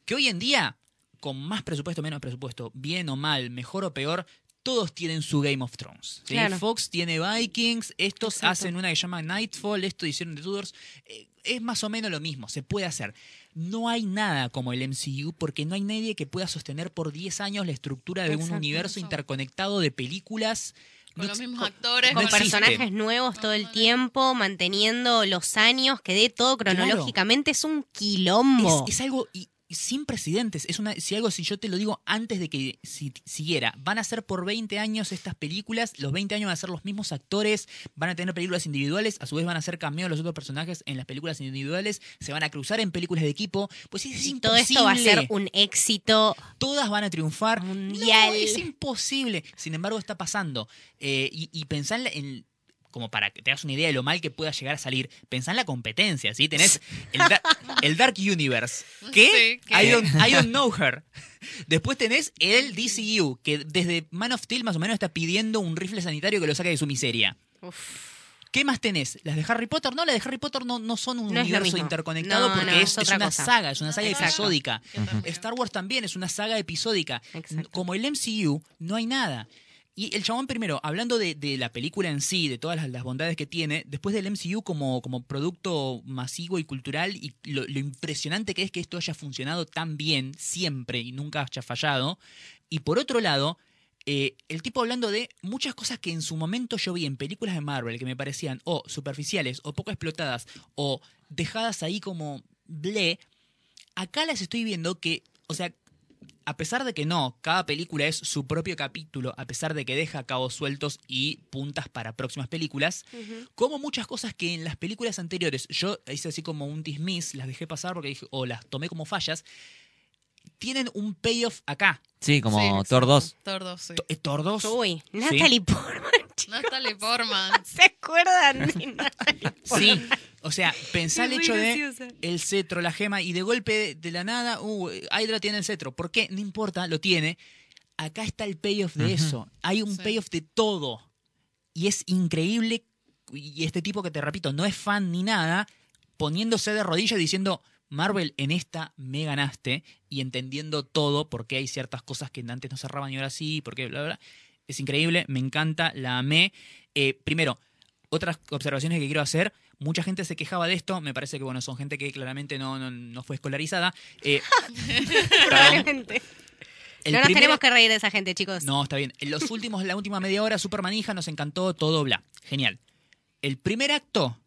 Que hoy en día, con más presupuesto, menos presupuesto, bien o mal, mejor o peor, todos tienen su Game of Thrones. ¿sí? Claro. Fox tiene Vikings, estos Exacto. hacen una que se llama Nightfall, esto hicieron The Tudors. Eh, es más o menos lo mismo, se puede hacer. No hay nada como el MCU porque no hay nadie que pueda sostener por 10 años la estructura de un universo interconectado de películas. Con No los mismos actores. con personajes nuevos todo el tiempo, manteniendo los años, que dé todo cronológicamente, es un quilombo. Es, es algo y sin precedentes. Es una, si algo, si yo te lo digo antes de que si, siguiera, van a ser por 20 años estas películas, los 20 años van a ser los mismos actores, van a tener películas individuales, a su vez van a ser cameos los otros personajes en las películas individuales, se van a cruzar en películas de equipo, pues es, y imposible. todo esto va a ser un éxito. Todas van a triunfar. Mundial. No, es imposible. Sin embargo, está pasando. Eh, y, y la- en- como para que te hagas una idea de lo mal que pueda llegar a salir, pensá en la competencia, ¿sí? Tenés el, Dar- el Dark Universe. ¿Qué? Sí. I, don't, I don't know her. Después tenés el DCU, que desde Man of Steel más o menos está pidiendo un rifle sanitario que lo saque de su miseria. ¿Qué más tenés? ¿Las de Harry Potter? No, las de Harry Potter no, no son un No universo interconectado No, porque es, es una cosa. saga, es una saga Exacto. episódica. Que. Star Wars también es una saga episódica. Exacto. Como el MCU, no hay nada. Y el chabón primero, hablando de, de la película en sí, de todas las, bondades que tiene, después del MCU como, como producto masivo y cultural y lo, lo impresionante que es que esto haya funcionado tan bien siempre y nunca haya fallado. Y por otro lado, eh, el tipo hablando de muchas cosas que en su momento yo vi en películas de Marvel que me parecían o superficiales o poco explotadas o dejadas ahí como ble, acá las estoy viendo que, o sea, a pesar de que no, cada película es su propio capítulo, a pesar de que deja cabos sueltos y puntas para próximas películas, como muchas cosas que en las películas anteriores yo hice así como un dismiss, las dejé pasar porque dije, o las tomé como fallas, tienen un payoff acá. Sí, como Sí, Thor exacto. 2. Thor 2, sí. Eh, Thor 2. Uy, Natalie Portman. No está Natalie Portman. ¿Se acuerdan de Natalie Portman? Sí, o sea, pensá el hecho de graciosa. el el cetro, la gema, y de golpe de la nada, uh, Hydra tiene el cetro. ¿Por qué? No importa, lo tiene. Acá está el payoff de eso. Hay un Sí. payoff de todo. Y es increíble. Y este tipo que te repito, no es fan ni nada, poniéndose de rodillas diciendo, Marvel, en esta me ganaste. Y entendiendo todo, por qué hay ciertas cosas que antes no cerraban y ahora sí, por qué, bla, bla, bla. Es increíble, me encanta, la amé. Eh, primero, otras observaciones que quiero hacer. Mucha gente se quejaba de esto. Me parece que, bueno, son gente que claramente no, no, no fue escolarizada. Eh. Probablemente. El no nos primer- tenemos que reír de esa gente, chicos. No, está bien. En los últimos, la última media hora, Supermanija, nos encantó todo, bla. Genial. El primer acto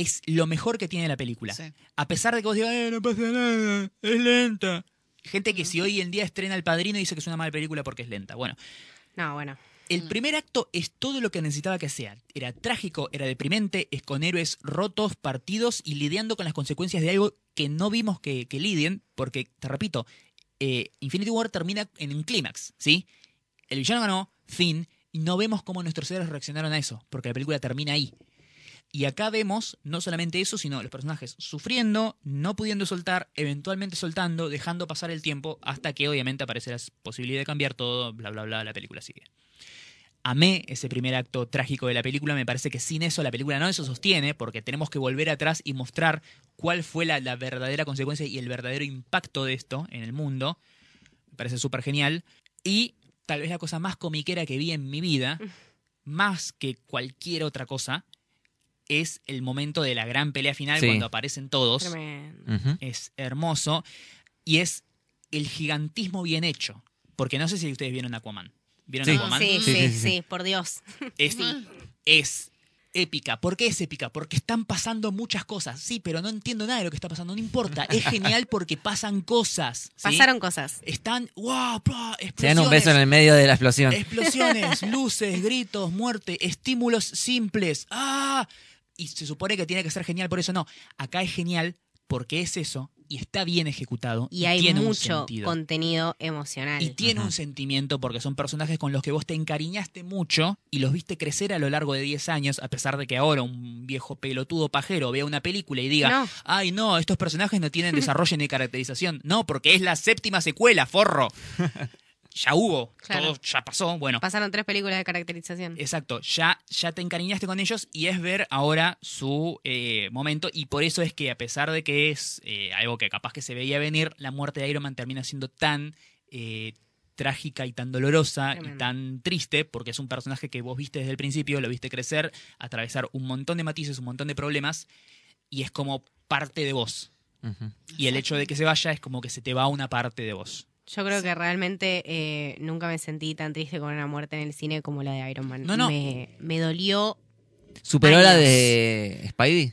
es lo mejor que tiene la película. Sí. A pesar de que vos digas, "Eh, no pasa nada, es lenta. Gente que si hoy en día estrena El Padrino dice que es una mala película porque es lenta. Bueno, No, bueno. el primer acto es todo lo que necesitaba que sea. Era trágico, era deprimente, es con héroes rotos, partidos y lidiando con las consecuencias de algo que no vimos que, que lidien, porque, te repito, eh, Infinity War termina en un clímax, ¿sí? El villano ganó, fin, y no vemos cómo nuestros héroes reaccionaron a eso, porque la película termina ahí. Y acá vemos no solamente eso, sino los personajes sufriendo, no pudiendo soltar, eventualmente soltando, dejando pasar el tiempo, hasta que obviamente aparece la posibilidad de cambiar todo, bla, bla, bla, la película sigue. Amé ese primer acto trágico de la película, me parece que sin eso la película no se sostiene, porque tenemos que volver atrás y mostrar cuál fue la, la verdadera consecuencia y el verdadero impacto de esto en el mundo. Me parece súper genial. Y tal vez la cosa más comiquera que vi en mi vida, más que cualquier otra cosa, es el momento de la gran pelea final Sí. cuando aparecen todos. Es hermoso y es el gigantismo bien hecho. Porque no sé si ustedes vieron Aquaman. ¿Vieron Sí. Aquaman? Sí, Sí, sí, sí, sí, sí. por Dios. Es, es épica. ¿Por qué es épica? Porque están pasando muchas cosas. Sí, pero no entiendo nada de lo que está pasando. No importa. Es genial porque pasan cosas. ¿sí? Pasaron cosas. Están, wow, bla, Se dan un beso en explosiones. el medio de la explosión. Explosiones, luces, gritos, muerte, estímulos simples. ¡Ah! Y se supone que tiene que ser genial, por eso no. Acá es genial porque es eso y está bien ejecutado. Y hay tiene un mucho sentido. contenido emocional. Y tiene Ajá. un sentimiento porque son personajes con los que vos te encariñaste mucho y los viste crecer a lo largo de 10 años, a pesar de que ahora un viejo pelotudo pajero vea una película y diga, No. ay no, estos personajes no tienen desarrollo ni caracterización. No, porque es la séptima secuela, forro. ya hubo, Claro. todo ya pasó. Bueno, Pasaron tres películas de caracterización. Exacto, ya, ya te encariñaste con ellos y es ver ahora su eh, momento y por eso es que a pesar de que es eh, algo que capaz que se veía venir, la muerte de Iron Man termina siendo tan eh, trágica y tan dolorosa y tan triste porque es un personaje que vos viste desde el principio, lo viste crecer, atravesar un montón de matices, un montón de problemas y es como parte de vos. Y el hecho de que se vaya es como que se te va una parte de vos. Yo creo que realmente eh, nunca me sentí tan triste con una muerte en el cine como la de Iron Man. No, no. Me, me dolió. ¿Superó la de Spidey?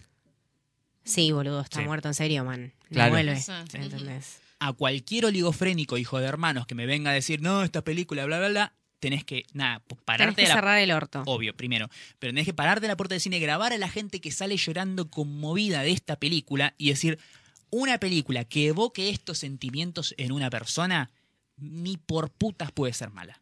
Sí, boludo, está Sí. muerto en serio, man. No Claro. vuelve. Sí. ¿Entendés? a cualquier oligofrénico hijo de hermanos que me venga a decir, no, esta película, bla, bla, bla, tenés que, nada, Tenés pararte que de la cerrar el orto. obvio, primero. Pero tenés que pararte de la puerta del cine, grabar a la gente que sale llorando conmovida de esta película y decir, una película que evoque estos sentimientos en una persona, ni por putas puede ser mala.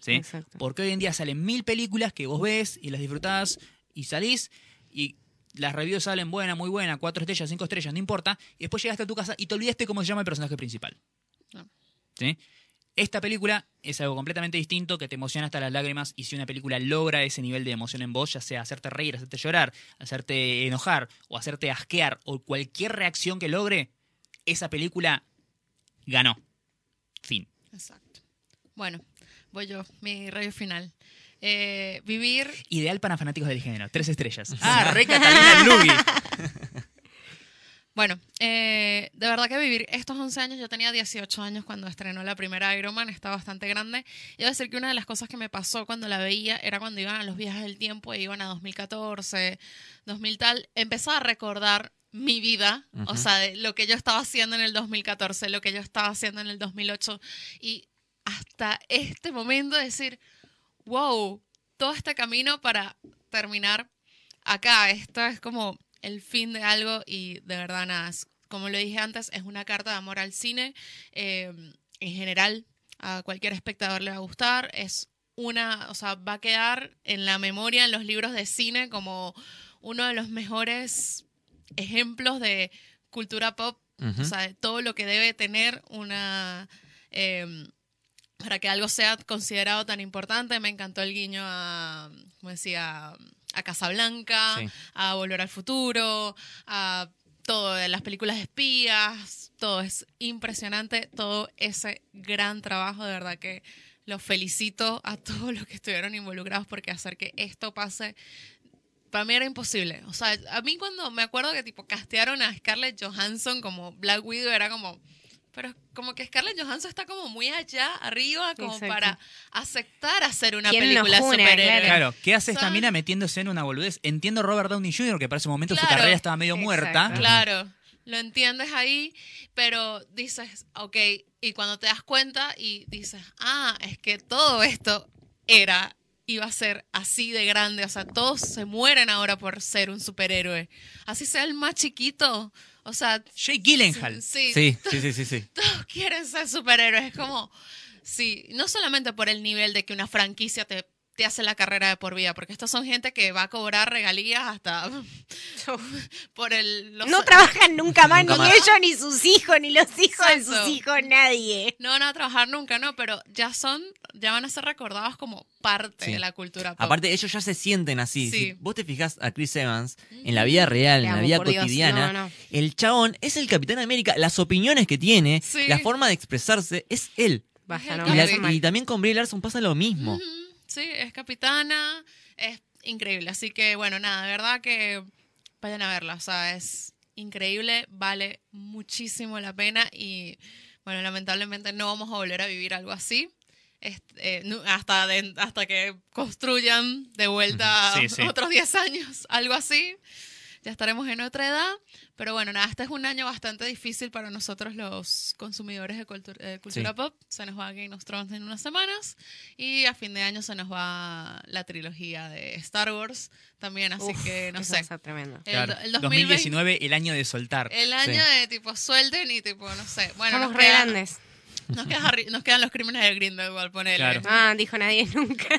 ¿sí? Exacto. Porque hoy en día salen mil películas que vos ves y las disfrutás y salís y las reviews salen buena, muy buena, cuatro estrellas, cinco estrellas, no importa. Y después llegaste a tu casa y te olvidaste cómo se llama el personaje principal. ¿Sí? Esta película es algo completamente distinto que te emociona hasta las lágrimas y si una película logra ese nivel de emoción en vos, ya sea hacerte reír, hacerte llorar, hacerte enojar o hacerte asquear o cualquier reacción que logre, esa película ganó. Fin. Exacto. Bueno, voy yo, mi rayo final. Eh, vivir Ideal para fanáticos del género. Tres estrellas. Ah, re Catalina Lugi. Bueno, eh, de verdad que vivir estos 11 años, yo tenía 18 años cuando estrenó la primera Iron Man, estaba bastante grande. Y debo decir que una de las cosas que me pasó cuando la veía era cuando iban a los viajes del tiempo, e iban a 2014, 2000 tal, empezaba a recordar mi vida, o sea, de lo que yo estaba haciendo en el 2014, lo que yo estaba haciendo en el 2008, y hasta este momento decir, wow, todo este camino para terminar acá. Esto es como el fin de algo y de verdad nada. Como lo dije antes, es una carta de amor al cine. eh, en general, a cualquier espectador le va a gustar. Es una, o sea, va a quedar en la memoria, en los libros de cine, como uno de los mejores ejemplos de cultura pop. O sea, de todo lo que debe tener una. eh, para que algo sea considerado tan importante. Me encantó el guiño a, como decía, a Casablanca, Sí. a Volver al Futuro, a todo de las películas de espías, todo es impresionante, todo ese gran trabajo, de verdad que los felicito a todos los que estuvieron involucrados porque hacer que esto pase para mí era imposible. O sea, a mí cuando me acuerdo que tipo castearon a Scarlett Johansson como Black Widow era como pero como que Scarlett Johansson está como muy allá arriba como Exacto. para aceptar hacer una ¿Quién película superhéroe. claro? Claro, ¿qué hace esta mina metiéndose en una boludez? Entiendo Robert Downey Jr., que para ese momento su carrera estaba medio Exacto. muerta. Claro, lo entiendes ahí, pero dices, ok, y cuando te das cuenta y dices, ah, es que todo esto era iba a ser así de grande. O sea, todos se mueren ahora por ser un superhéroe. Así sea el más chiquito. O sea, Jake Gyllenhaal. sí, Sí, sí, sí, sí, sí. todos quieren ser superhéroes. Es como, sí, no solamente por el nivel de que una franquicia te, te hace la carrera de por vida, porque estos son gente que va a cobrar regalías hasta por el... los- No trabajan nunca más, Nunca ni más. ellos, ni sus hijos, ni los hijos de sus hijos, nadie. No van a trabajar nunca, ¿no? Pero ya son, ya van a ser recordados como parte Sí. de la cultura pop. Aparte, ellos ya se sienten así. Sí. Si vos te fijas a Chris Evans en la vida real, en la vida cotidiana, No, no. el chabón es el Capitán América. Las opiniones que tiene, Sí. la forma de expresarse, es él. Basta, Y no, Y, la- y también con Brie Larson pasa lo mismo. Ujú, Sí, es capitana, es increíble. Así que, bueno, nada, de verdad que vayan a verla. O sea, es increíble, vale muchísimo la pena y, bueno, lamentablemente no vamos a volver a vivir algo así. Este, eh, hasta, de- hasta que construyan de vuelta Ujú. Sí, sí. otros 10 años, algo así. Ya estaremos en otra edad. Pero bueno, nada, este es un año bastante difícil para nosotros los consumidores de cultu- cultura Sí. pop. Se nos va Game of Thrones en unas semanas. Y a fin de año se nos va la trilogía de Star Wars también. Así Uf, que, no sé. tremendo. El, Claro. el 2020, 2019, el año de soltar. el año Sí. de tipo suelten y tipo, no sé. Bueno, Somos nos, re quedan, grandes. Nos, queda Harry- nos quedan los crímenes de Grindelwald, ponele. Claro. Ah, dijo nadie nunca.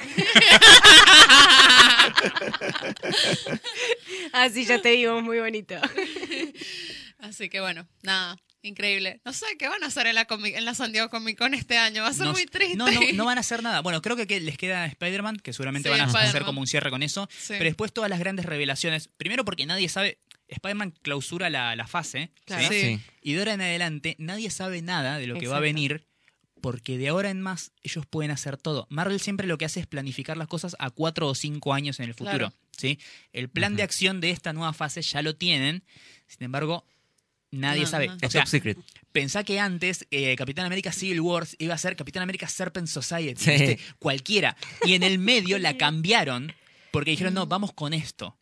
Así ya te digo, muy bonito. Así que bueno, nada, increíble. No sé qué van a hacer en la, en la San Diego Comic Con este año. Va a ser No, muy triste. No, no, no van a hacer nada. Bueno, creo que, que les queda Spider-Man, que seguramente Sí, van a hacer como un cierre con eso. Sí. Pero después todas las grandes revelaciones. Primero porque nadie sabe. Spider-Man clausura la, la fase. Claro. ¿sí? Sí. Y de ahora en adelante nadie sabe nada de lo que va a venir. Porque de ahora en más ellos pueden hacer todo. Marvel siempre lo que hace es planificar las cosas a cuatro o cinco años en el futuro. Claro. ¿sí? El plan de acción de esta nueva fase ya lo tienen. Sin embargo, nadie No, sabe. no. O Es sea, top secret. Pensá que antes eh, Capitán América Civil Wars iba a ser Capitán América Serpent Society, Sí. ¿viste? cualquiera. Y en el medio la cambiaron porque dijeron, no, vamos con esto.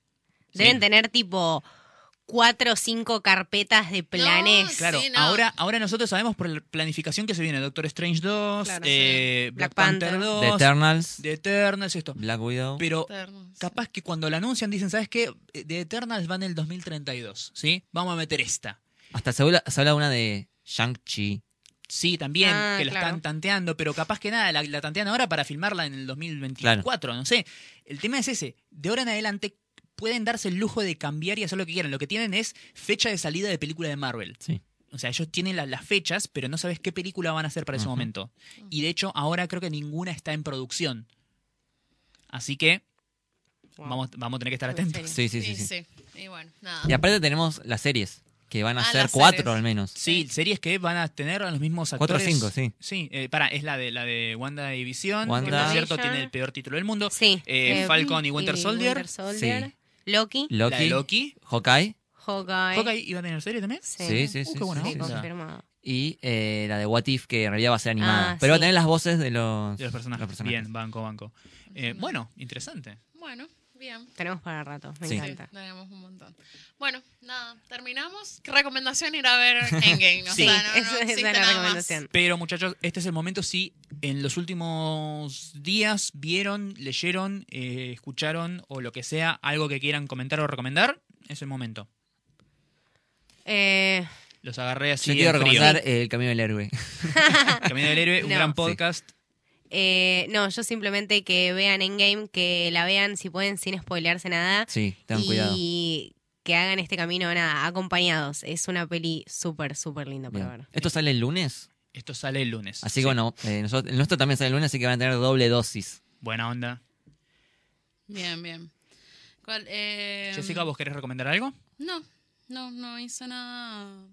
¿Sí? Deben tener tipo cuatro o cinco carpetas de planes. Claro, Sí, no. ahora, ahora nosotros sabemos por la planificación que se viene Doctor Strange 2, Claro, eh, sí. Black, Black Panther, Panther. 2, The Eternals, The Eternals, esto. Black Widow. Pero capaz que cuando la anuncian dicen, ¿sabes qué? The Eternals va en el 2032, ¿sí? Vamos a meter esta. Hasta se habla, se habla una de Shang-Chi. Sí, también, Ah, que la claro. están tanteando, pero capaz que nada, la, la tantean ahora para filmarla en el 2024, no sé. El tema es ese, de ahora en adelante pueden darse el lujo de cambiar y hacer lo que quieran. Lo que tienen es fecha de salida de película de Marvel. Sí. O sea, ellos tienen la- las fechas, pero no sabes qué película van a hacer para ese momento. Y de hecho, ahora creo que ninguna está en producción. Así que Wow. vamos, vamos a tener que estar En atentos. Sí, sí, sí, Sí. Y bueno, nada. Y aparte tenemos las series, que van a Ah, ser cuatro series. al menos. Sí, series que van a tener a los mismos Cuatro o actores. cinco, sí. Sí, eh, para, es la de la de Wanda y Visión, Wanda. que por cierto tiene el peor título del mundo. Sí. Eh, Falcon y Winter Soldier. Winter Soldier. Sí. Loki. La de Loki, Loki. Hawkeye Hawkeye. Hawkeye iba a tener serie también. Sí, sí, Uh, sí, qué buena sí, Sí, onda. sí. confirmado. y eh, la de What If, que en realidad va a ser animada. Ah, Pero va a sí. tener las voces de los, De los personajes. Bien, banco, banco. Eh, bueno, interesante. Bueno, bien. Tenemos para rato, me Sí. encanta. Sí, tenemos un montón. Bueno, nada, terminamos. ¿Qué recomendación ir a ver Endgame? O Sí, sea, no, no esa es la nada más. recomendación. Pero muchachos, este es el momento si en los últimos días vieron, leyeron, eh, escucharon o lo que sea, algo que quieran comentar o recomendar, es el momento. Eh, Los agarré así. Yo quiero recomendar eh, El Camino del Héroe. Camino del Héroe, un No. gran Sí. Eh, no, yo simplemente que vean Endgame, que la vean si pueden sin spoilearse nada. Sí, tengan y cuidado. que hagan este camino, nada, acompañados. Es una peli súper, súper linda para Bien. ver. Esto sale el lunes, Esto sale el lunes. así que Sí. bueno, eh, nosotros- el nuestro también sale el lunes, así que van a tener doble dosis. Buena onda. Bien, bien. ¿Cuál, eh, Jessica, ¿vos querés recomendar algo? No, no, no hice nada,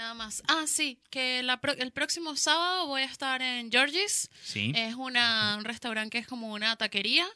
nada más. Ah, sí, que la pro- el próximo sábado voy a estar en Georgie's. Sí. Es una, un restaurante que es como una taquería.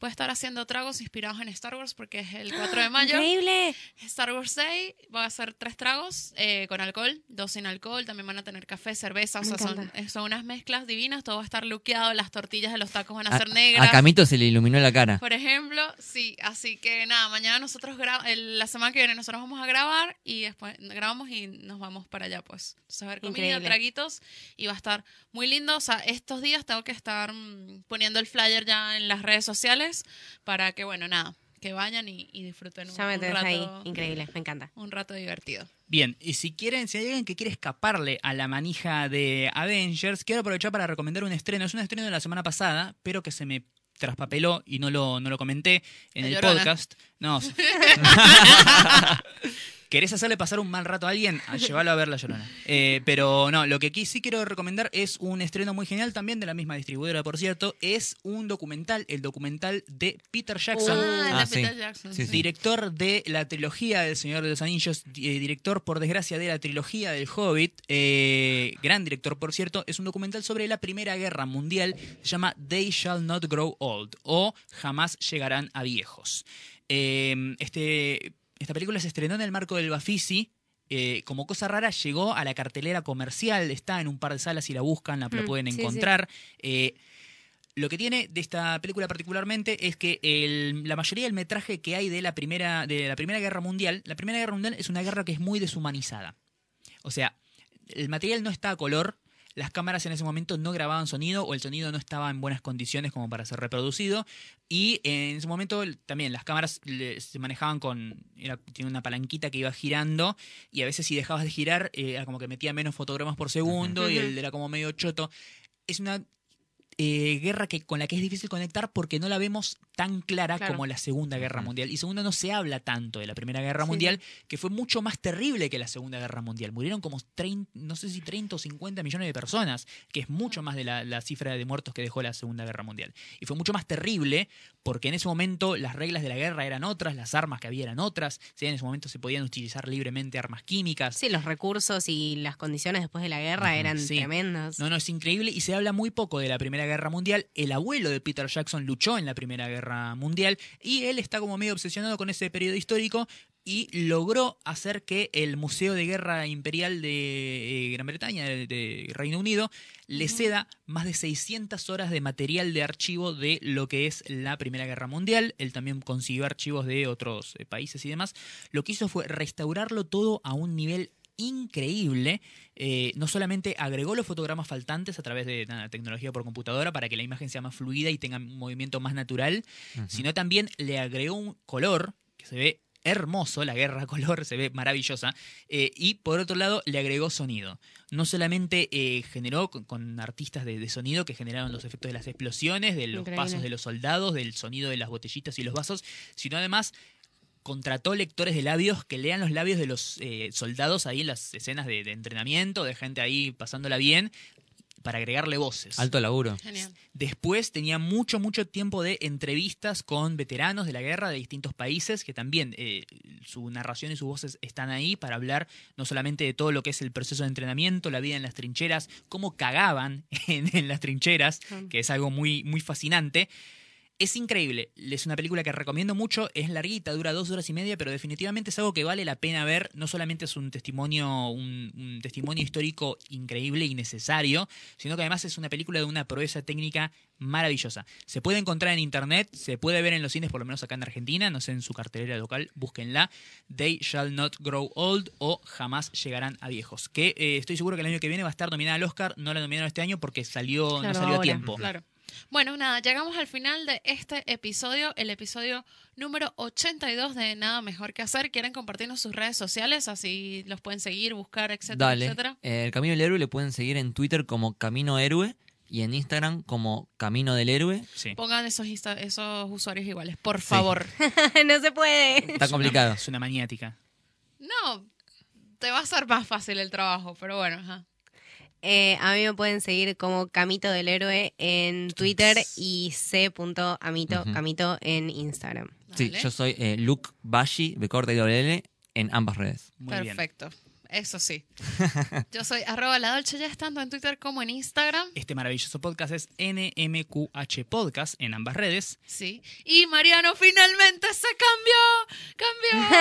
Voy a estar haciendo tragos inspirados en Star Wars porque es el 4 de mayo. Increíble. Star Wars Day. Va a ser tres tragos eh, con alcohol, dos sin alcohol. También van a tener café, cerveza. O sea, son, eh, son unas mezclas divinas. Todo va a estar luqueado. Las tortillas de los tacos van a, A, ser negras. a Camito se le iluminó la cara. Por ejemplo, sí, así que nada, mañana nosotros gra- la semana que viene nosotros vamos a grabar y después grabamos y nos vamos para allá, pues. Entonces, a ver comida, Increíble. traguitos y va a estar muy lindo. O sea, estos días tengo que estar mm, poniendo el flyer ya en las redes sociales para que, bueno, nada, que vayan y, y disfruten un, Ya me un rato, ahí. Increíble, me encanta. un rato divertido. Bien, y si quieren, si hay alguien que quiere escaparle a la manija de Avengers, quiero aprovechar para recomendar un estreno. Es un estreno de la semana pasada, pero que se me traspapeló y no lo, no lo comenté en el Llorona. podcast. No. ¿Querés hacerle pasar un mal rato a alguien? A Llévalo a ver la llorona. Eh, pero no, lo que aquí sí quiero recomendar es un estreno muy genial, también de la misma distribuidora, por cierto. Es un documental, el documental de Peter Jackson. Ah, Ah, sí. Peter Jackson. Sí, sí. Director de la trilogía del Señor de los Anillos, eh, director por desgracia de la trilogía del Hobbit, eh, gran director por cierto, es un documental sobre la Primera Guerra Mundial, se llama They Shall Not Grow Old o Jamás Llegarán a Viejos. Eh, este, esta película se estrenó en el marco del Bafisi. eh, como cosa rara, llegó a la cartelera comercial, está en un par de salas si la buscan, la, la Mm, pueden sí, sí. encontrar. Eh, lo que tiene de esta película particularmente es que el- la mayoría del metraje que hay de la primera de la Primera Guerra Mundial, la Primera Guerra Mundial es una guerra que es muy deshumanizada. O sea, el material no está a color, las cámaras en ese momento no grababan sonido o el sonido no estaba en buenas condiciones como para ser reproducido y en ese momento también las cámaras se manejaban con era, tiene una palanquita que iba girando y a veces si dejabas de girar eh, era como que metía menos fotogramas por segundo y el era como medio choto. Es una eh, guerra que, con la que es difícil conectar porque no la vemos tan clara Claro. como la Segunda Guerra. Mundial. Y segundo, no se habla tanto de la Primera Guerra Sí, Mundial, que fue mucho más terrible que la Segunda Guerra Mundial. Murieron como 30, no sé si 30 o 50 millones de personas, que es mucho más de la, la cifra de muertos que dejó la Segunda Guerra Mundial. Y fue mucho más terrible porque en ese momento las reglas de la guerra eran otras, las armas que había eran otras. ¿sí? En ese momento se podían utilizar libremente armas químicas. Sí, los recursos y las condiciones después de la guerra eran sí. tremendos. No, no, es increíble y se habla muy poco de la Primera Guerra Mundial. El abuelo de Peter Jackson luchó en la Primera Guerra Mundial y él está como medio obsesionado con ese periodo histórico y logró hacer que el Museo de Guerra Imperial de eh, Gran Bretaña, de, Reino Unido, le ceda más de 600 horas de material de archivo de lo que es la Primera Guerra Mundial. Él también consiguió archivos de otros eh, países y demás. Lo que hizo fue restaurarlo todo a un nivel increíble. Eh, no solamente agregó los fotogramas faltantes a través de nada, tecnología por computadora para que la imagen sea más fluida y tenga un movimiento más natural, sino también le agregó un color que se ve hermoso, la guerra a color se ve maravillosa, eh, y por otro lado le agregó sonido. No solamente eh, generó con, con artistas de, de sonido que generaron los efectos de las explosiones, de los Increíble. pasos de los soldados, del sonido de las botellitas y los vasos, sino además contrató lectores de labios que lean los labios de los eh, soldados ahí en las escenas de, de entrenamiento, de gente ahí pasándola bien, para agregarle voces. Alto laburo. Genial. Después tenía mucho, mucho tiempo de entrevistas con veteranos de la guerra de distintos países, que también eh, su narración y sus voces están ahí para hablar no solamente de todo lo que es el proceso de entrenamiento, la vida en las trincheras, cómo cagaban en, en las trincheras, Mm. que es algo muy, muy fascinante. Es increíble, es una película que recomiendo mucho, es larguita, dura dos horas y media, pero definitivamente es algo que vale la pena ver. No solamente es un testimonio, un, un testimonio histórico increíble y necesario, sino que además es una película de una proeza técnica maravillosa. Se puede encontrar en internet, se puede ver en los cines, por lo menos acá en Argentina, no sé, en su cartelera local, búsquenla. They Shall Not Grow Old o Jamás Llegarán a Viejos. Que eh, estoy seguro que el año que viene va a estar nominada al Oscar, no la nominaron este año porque salió, no salió a tiempo. Claro. Bueno, nada, llegamos al final de este episodio, el episodio número 82 de Nada Mejor que Hacer. ¿Quieren compartirnos sus redes sociales? Así los pueden seguir, buscar, etcétera, Dale. etcétera. Eh, el Camino del Héroe le pueden seguir en Twitter como Camino Héroe y en Instagram como Camino del Héroe. Sí. Pongan esos, insta- esos usuarios iguales, por favor. no se puede. Está complicado. Es una maniática. No, te va a ser más fácil el trabajo, pero bueno, ajá. Eh, a mí me pueden seguir como Camito del Héroe en Twitter y c.amito. Camito en Instagram. Sí, Dale. yo soy eh, Luke Bashi, de corta y doble L, en ambas redes. Muy bien. Eso sí. Yo soy arroba la Dolce ya estando en Twitter como en Instagram. Este maravilloso podcast es NMQH Podcast en ambas redes. Sí. Y Mariano finalmente se cambió. Cambió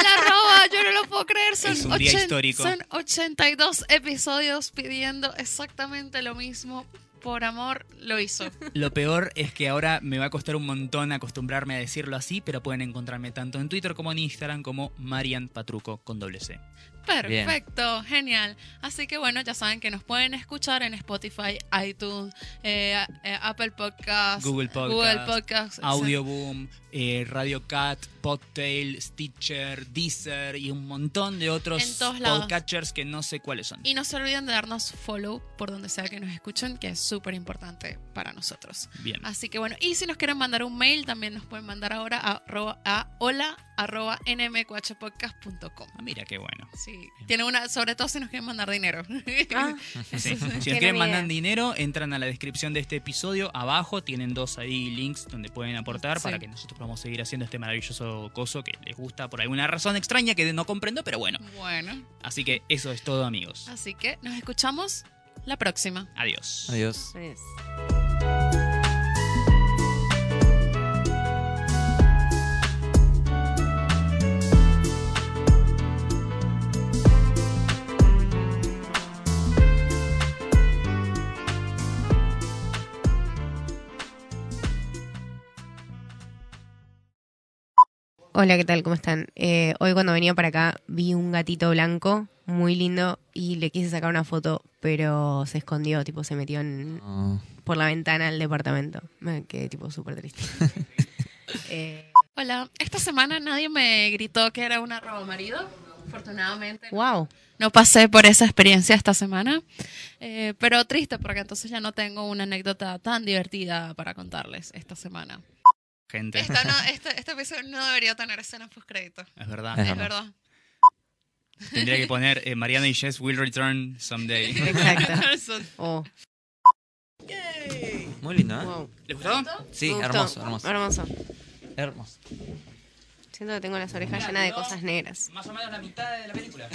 el arroba. Yo no lo puedo creer. Son, Es un día histórico. son 82 episodios pidiendo exactamente lo mismo. Por amor lo hizo. Lo peor es que ahora me va a costar un montón acostumbrarme a decirlo así, pero pueden encontrarme tanto en Twitter como en Instagram como Marian Patruco con doble C. Perfecto, genial. Así que bueno, ya saben que nos pueden escuchar en Spotify, iTunes, eh, eh, Apple Podcasts, Google Podcast, Google Podcasts, Audioboom, eh, Radio Cat, Podtail, Stitcher, Deezer y un montón de otros podcatchers que no sé cuáles son. Y no se olviden de darnos follow por donde sea que nos escuchen, que es súper importante para nosotros. Bien. Así que bueno, y si nos quieren mandar un mail, también nos pueden mandar ahora a, a hola arroba nmqhpodcast.com. Ah, mira qué bueno. Sí, tiene una, sobre todo si nos quieren mandar dinero. Ah, Sí. Si nos quieren mandar dinero, entran a la descripción de este episodio. Abajo tienen dos ahí links donde pueden aportar Sí. para que nosotros podamos seguir haciendo este maravilloso coso que les gusta por alguna razón extraña que no comprendo, pero bueno. bueno, Así que eso es todo, amigos. así que nos escuchamos la próxima. Adiós. Adiós. pues. Hola, ¿qué tal? ¿Cómo están? Eh, hoy cuando venía para acá vi un gatito blanco muy lindo y le quise sacar una foto, pero se escondió, tipo se metió en, No. por la ventana del departamento. Me quedé tipo súper triste. Eh, Hola, esta semana nadie me gritó que era una robo marido. Afortunadamente. wow. No pasé por esa experiencia esta semana, eh, pero triste porque entonces ya no tengo una anécdota tan divertida para contarles esta semana. Gente, Esta no, este, este episodio no debería tener escena post crédito. es verdad. Es Es verdad. verdad. Tendría que poner eh, Mariana y Jess will return someday. Exacto. Son- Oh, Muy lindo, ¿eh? wow. ¿Les gustó? Sí, Me gustó. hermoso, hermoso. Hermoso. Hermoso. Siento que tengo las orejas llenas de cosas negras. Más o menos la mitad de la película.